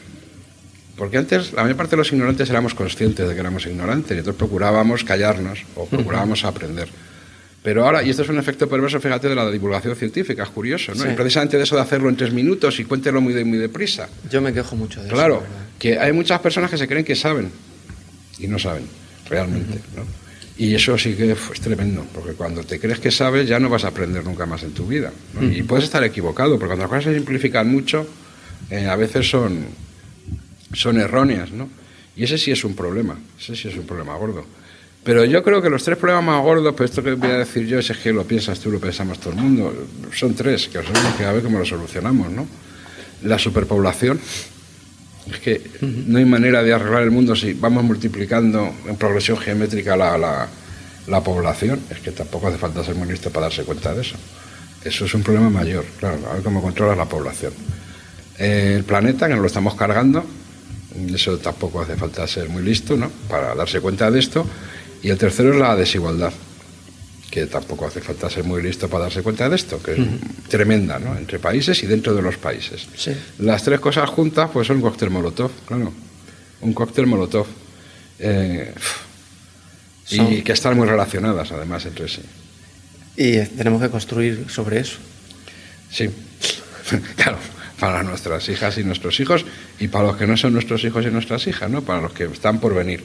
Porque antes la mayor parte de los ignorantes éramos conscientes de que éramos ignorantes y entonces procurábamos callarnos o procurábamos aprender. Pero ahora, y esto es un efecto perverso, fíjate, de la divulgación científica, es curioso, ¿no? Sí. Y precisamente de eso de hacerlo en tres minutos y cuéntelo muy, de- muy deprisa. Yo me quejo mucho de eso. Claro, que hay muchas personas que se creen que saben y no saben realmente. ¿no? Y eso sí que es tremendo, porque cuando te crees que sabes ya no vas a aprender nunca más en tu vida. ¿no? Y puedes estar equivocado, porque cuando las cosas se simplifican mucho, eh, a veces son, son erróneas. ¿no? Y ese sí es un problema, ese sí es un problema gordo. Pero yo creo que los tres problemas más gordos, pues esto que voy a decir yo, es que lo piensas tú, lo pensamos todo el mundo, son tres, que son que a ver cómo lo solucionamos, ¿no? La superpoblación, es que no hay manera de arreglar el mundo si vamos multiplicando en progresión geométrica la, la- la población. Es que tampoco hace falta ser muy listo para darse cuenta de eso. Eso es un problema mayor, claro, a ver cómo controlas la población. El planeta, que nos lo estamos cargando, eso tampoco hace falta ser muy listo ¿no? para darse cuenta de esto. Y el tercero es la desigualdad, que tampoco hace falta ser muy listo para darse cuenta de esto, que es tremenda ¿no? entre países y dentro de los países. Sí. Las tres cosas juntas pues son un cóctel molotov, claro. Un cóctel molotov. Eh, y Son- que están muy relacionadas además entre sí. Y tenemos que construir sobre eso. Sí, claro, para nuestras hijas y nuestros hijos y para los que no son nuestros hijos y nuestras hijas, ¿no? Para los que están por venir.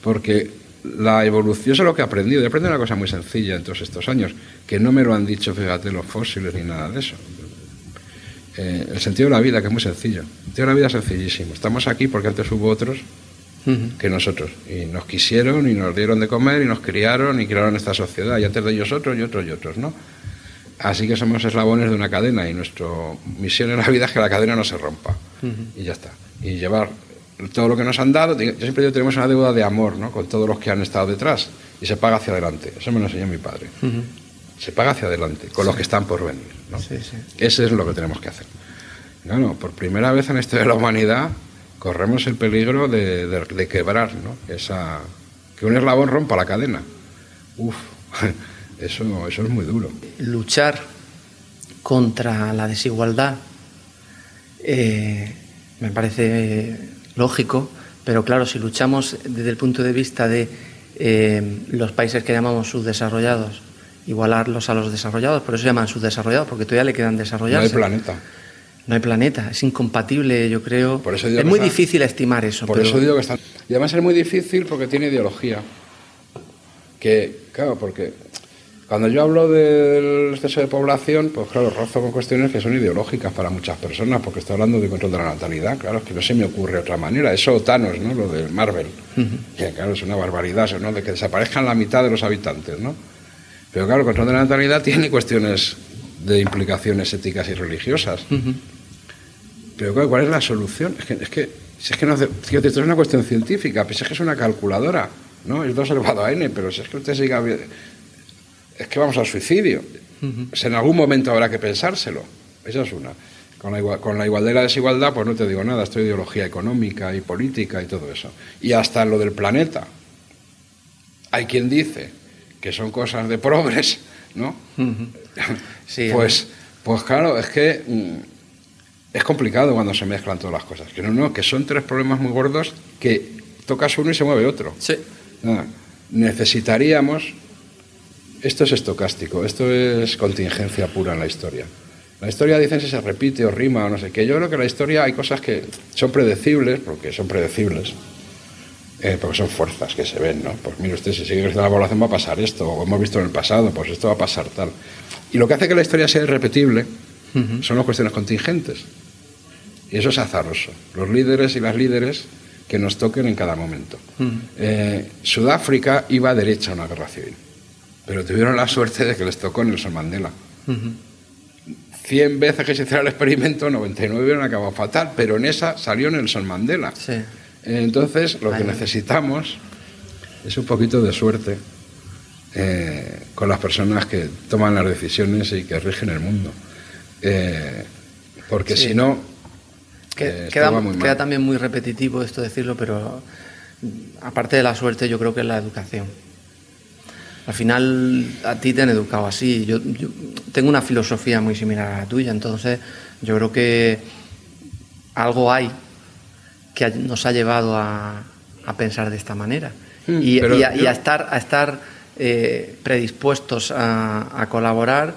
Porque la evolución, eso es lo que he aprendido. He aprendido una cosa muy sencilla en todos estos años, que no me lo han dicho, fíjate, los fósiles ni nada de eso. Eh, el sentido de la vida, que es muy sencillo. El sentido de la vida es sencillísimo. Estamos aquí porque antes hubo otros que nosotros. Y nos quisieron y nos dieron de comer y nos criaron y crearon esta sociedad. Y antes de ellos otros y otros y otros, ¿no? Así que somos eslabones de una cadena y nuestra misión en la vida es que la cadena no se rompa. Y ya está. Y llevar todo lo que nos han dado. Yo siempre digo tenemos una deuda de amor ¿no? con todos los que han estado detrás y se paga hacia adelante. Eso me lo enseñó mi padre. Se paga hacia adelante con los que están por venir. ¿no? Sí, sí. Ese es lo que tenemos que hacer. Claro, por primera vez en la historia de la humanidad corremos el peligro de, de- de quebrar, ¿no? Esa, que un eslabón rompa la cadena. Uf, eso, eso es muy duro. luchar contra la desigualdad eh, me parece lógico, pero claro, si luchamos desde el punto de vista de eh, los países que llamamos subdesarrollados, igualarlos a los desarrollados, por eso se llaman subdesarrollados, porque todavía le quedan No hay planeta. No hay planeta, es incompatible, yo creo. Por eso digo es muy está- difícil estimar eso. Por pero- eso digo que está... Y además es muy difícil porque tiene ideología. Que, claro, porque cuando yo hablo del exceso de población, pues claro, rozo con cuestiones que son ideológicas para muchas personas, porque estoy hablando de control de la natalidad, claro, es que no se me ocurre otra manera. Eso Thanos, ¿no? Lo del Marvel. Que claro, es una barbaridad, ¿no? De que desaparezcan la mitad de los habitantes, ¿no? Pero claro, el control de la natalidad tiene cuestiones de implicaciones éticas y religiosas. Pero claro, ¿cuál es la solución? Es que, es que, si es que no hace, fíjate, esto es una cuestión científica, pues es que es una calculadora, ¿no? Es 2 elevado a n, pero si es que usted siga... Es que vamos al suicidio. Pues en algún momento habrá que pensárselo. Esa es una. Con la, igua- con la igualdad y la desigualdad, pues no te digo nada, esto es ideología económica y política y todo eso. Y hasta lo del planeta. Hay quien dice que son cosas de progres, ¿no? Sí, pues, pues claro, es que mm, es complicado cuando se mezclan todas las cosas. Que no, no, que son tres problemas muy gordos que tocas uno y se mueve otro. Sí. Necesitaríamos. Esto es estocástico, esto es contingencia pura en la historia. La historia dicen si se repite o rima o no sé qué. Yo creo que en la historia hay cosas que son predecibles, porque son predecibles, eh, porque son fuerzas que se ven, ¿no? Pues mire usted, si sigue creciendo la población va a pasar esto, o hemos visto en el pasado, pues esto va a pasar tal. Y lo que hace que la historia sea irrepetible son las cuestiones contingentes. Y eso es azaroso. Los líderes y las líderes que nos toquen en cada momento. Eh, Sudáfrica iba derecha a una guerra civil, pero tuvieron la suerte de que les tocó Nelson Mandela. 100 veces que se hiciera el experimento, 99 hubieran acabado fatal, pero en esa salió Nelson Mandela. Entonces, lo que necesitamos es un poquito de suerte eh, con las personas que toman las decisiones y que rigen el mundo. Eh, porque si no, eh, queda, también muy repetitivo esto decirlo, pero aparte de la suerte, yo creo que es la educación. Al final, a ti te han educado así. Yo, tengo una filosofía muy similar a la tuya, entonces yo creo que algo hay que nos ha llevado a, pensar de esta manera. Hmm, y, a, estar, a estar eh, predispuestos a, colaborar,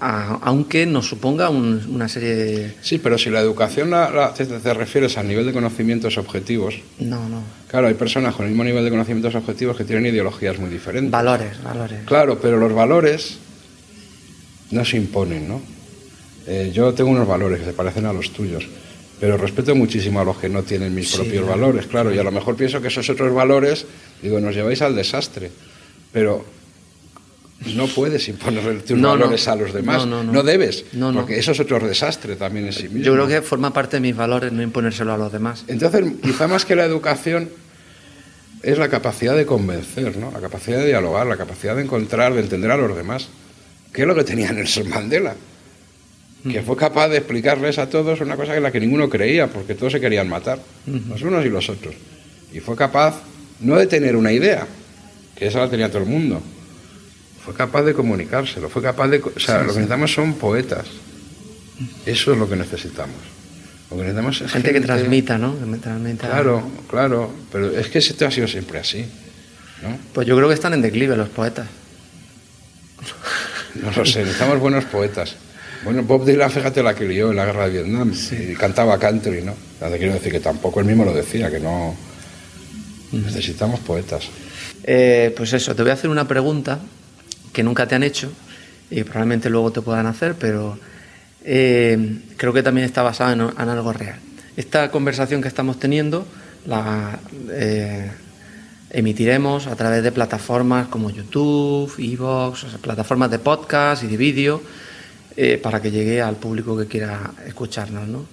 aunque nos suponga una serie de... Sí, pero si la educación la, te, refieres al nivel de conocimientos objetivos... No, no. Claro, hay personas con el mismo nivel de conocimientos objetivos que tienen ideologías muy diferentes. Valores, valores. Claro, pero los valores no se imponen, ¿no? Eh, yo tengo unos valores que se parecen a los tuyos, pero respeto muchísimo a los que no tienen mis propios valores, claro, y a lo mejor pienso que esos otros valores, digo, nos lleváis al desastre, pero no puedes imponer tus valores a los demás, no, debes, porque eso es otro desastre también en sí mismo. Yo creo que forma parte de mis valores no imponérselo a los demás. Entonces, quizá más que la educación es la capacidad de convencer, ¿no? la capacidad de dialogar, la capacidad de encontrar, de entender a los demás. ¿Qué es lo que tenía Nelson Mandela? que fue capaz de explicarles a todos una cosa en la que ninguno creía, porque todos se querían matar, los unos y los otros. Y fue capaz no de tener una idea, que esa la tenía todo el mundo, fue capaz de comunicárselo, fue capaz de... O sea, lo que necesitamos son poetas. Eso es lo que necesitamos. Lo que necesitamos es gente, que transmita, ¿no? Claro, claro, pero es que esto ha sido siempre así. ¿no? Pues yo creo que están en declive los poetas. No lo sé, necesitamos buenos poetas. Bueno, Bob Dylan, fíjate, la crió en la guerra de Vietnam y cantaba country, ¿no? quiero decir que tampoco él mismo lo decía, que no. Necesitamos poetas. Eh, pues eso, te voy a hacer una pregunta que nunca te han hecho y probablemente luego te puedan hacer, pero eh, creo que también está basada en, algo real. Esta conversación que estamos teniendo la eh, emitiremos a través de plataformas como YouTube, Evox, plataformas de podcast y de vídeo eh, para que llegue al público que quiera escucharnos. ¿no?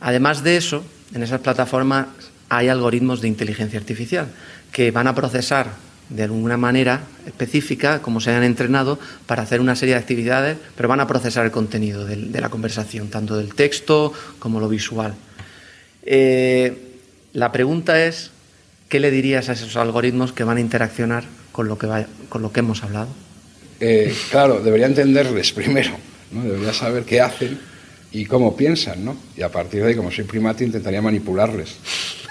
Además de eso, en esas plataformas hay algoritmos de inteligencia artificial que van a procesar de alguna manera específica, como se hayan entrenado, para hacer una serie de actividades, pero van a procesar el contenido de, la conversación, tanto del texto como lo visual. Eh, la pregunta es, ¿qué le dirías a esos algoritmos que van a interaccionar con lo que, hemos hablado? Eh, claro, debería entenderles primero ¿no? Debería saber qué hacen y cómo piensan, ¿no? Y a partir de ahí, como soy primate, intentaría manipularles.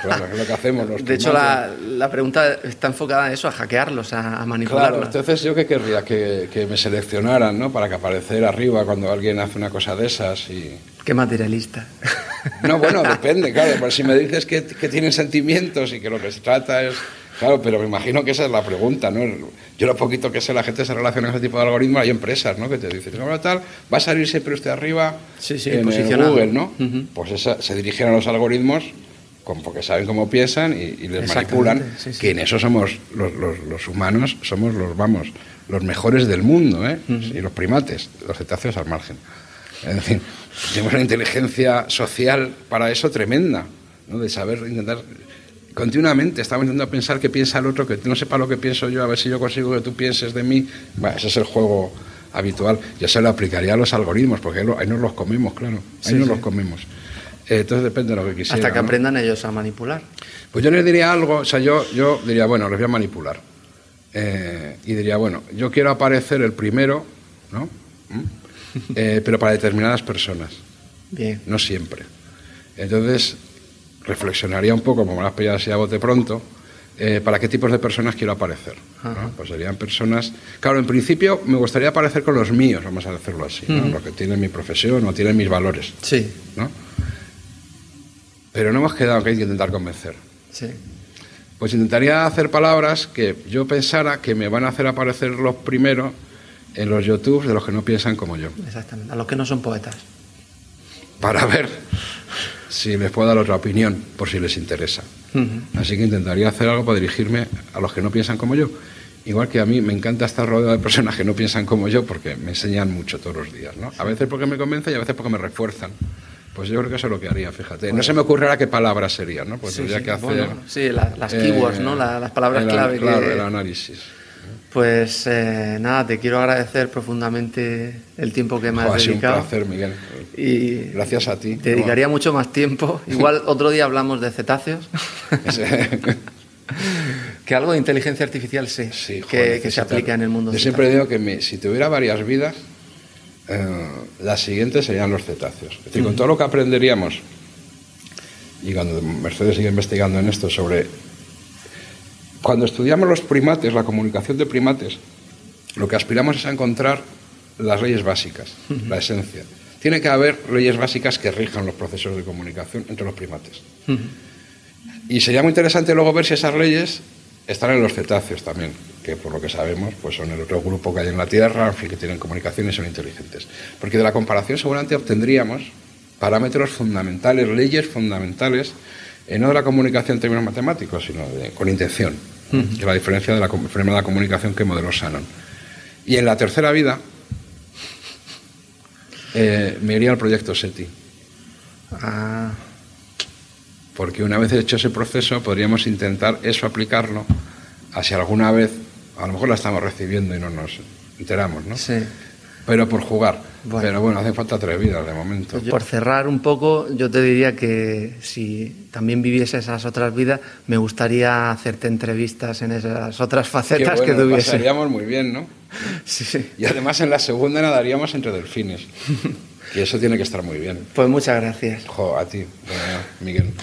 Claro, es lo que hacemos los De hecho, la, la, pregunta está enfocada en eso, a hackearlos, a, manipularlos. Claro, entonces yo qué querría que, que, me seleccionaran, ¿no? Para que apareciera arriba cuando alguien hace una cosa de esas y... Qué materialista. No, bueno, depende, claro. Pero si me dices que, que tienen sentimientos y que lo que se trata es Claro, pero me imagino que esa es la pregunta, ¿no? Yo lo poquito que sé, la gente se relaciona con ese tipo de algoritmos, hay empresas, ¿no? Que te dicen, no, tal, va a salir siempre usted arriba sí, sí, en Google, ¿no? Pues esa, se dirigen a los algoritmos porque saben cómo piensan y, les manipulan, que en eso somos los, los, humanos, somos los, vamos, los mejores del mundo, ¿eh? Y los primates, los cetáceos al margen. Es decir, tenemos una inteligencia social para eso tremenda, ¿no? De saber intentar continuamente estamos intentando pensar qué piensa el otro, que no sepa lo que pienso yo, a ver si yo consigo que tú pienses de mí. Bueno, ese es el juego habitual. Yo se lo aplicaría a los algoritmos, porque ahí nos los comemos, claro. Ahí nos los comemos. Eh, entonces depende de lo que quisiera. Hasta que aprendan ellos a manipular. Pues yo les diría algo, o sea, yo, yo diría, bueno, les voy a manipular. Eh, y diría, bueno, yo quiero aparecer el primero, ¿no? ¿Mm? Eh, pero para determinadas personas. Bien. No siempre. Entonces, reflexionaría un poco, como me las pillado así a bote pronto, eh, para qué tipos de personas quiero aparecer. Pues serían personas. Claro, en principio me gustaría aparecer con los míos, vamos a decirlo así, los que tienen mi profesión o tienen mis valores. Sí. ¿no? Pero no hemos quedado que hay que intentar convencer. Sí. Pues intentaría hacer palabras que yo pensara que me van a hacer aparecer los primeros en los YouTube de los que no piensan como yo. Exactamente, a los que no son poetas. para ver si les puedo dar otra opinión, por si les interesa. Así que intentaría hacer algo para dirigirme a los que no piensan como yo. Igual que a mí me encanta estar rodeado de personas que no piensan como yo porque me enseñan mucho todos los días. ¿no? A veces porque me convencen y a veces porque me refuerzan. Pues yo creo que eso es lo que haría, fíjate. No se me ocurrirá qué palabras serían, ¿no? Pues tendría que hacer... sí, las keywords, ¿no? Eh, las palabras clave. Claro, el análisis. Pues eh, nada, te quiero agradecer profundamente el tiempo que me has dedicado. Ha sido un placer, Miguel. Y Gracias a ti. Te dedicaría mucho más tiempo. Igual otro día hablamos de cetáceos. que algo de inteligencia artificial sí, que, se aplica en el mundo. Yo siempre digo que si tuviera varias vidas, eh, las siguientes serían los cetáceos. Es decir, con todo lo que aprenderíamos, y cuando Mercedes sigue investigando en esto sobre... Cuando estudiamos los primates, la comunicación de primates, lo que aspiramos es a encontrar las leyes básicas, la esencia. Tiene que haber leyes básicas que rijan los procesos de comunicación entre los primates. Y sería muy interesante luego ver si esas leyes están en los cetáceos también, que por lo que sabemos pues son el otro grupo que hay en la Tierra, en fin, que tienen comunicaciones y son inteligentes. Porque de la comparación seguramente obtendríamos parámetros fundamentales, leyes fundamentales, eh, no de la comunicación en términos matemáticos, sino con intención, que es la diferencia de la, de la comunicación que modeló Shannon. Y en la tercera vida eh, me iría al proyecto SETI. Ah porque una vez hecho ese proceso podríamos intentar eso aplicarlo a si alguna vez, a lo mejor la estamos recibiendo y no nos enteramos, ¿no? Sí. Pero por jugar. Pero bueno, hace falta tres vidas de momento. Pues por cerrar un poco, yo te diría que si también viviese esas otras vidas, me gustaría hacerte entrevistas en esas otras facetas que tuviese. Pasaríamos muy bien, ¿no? sí. Y además en la segunda nadaríamos entre delfines. y eso tiene que estar muy bien. Pues muchas gracias. Jo, a ti, Miguel.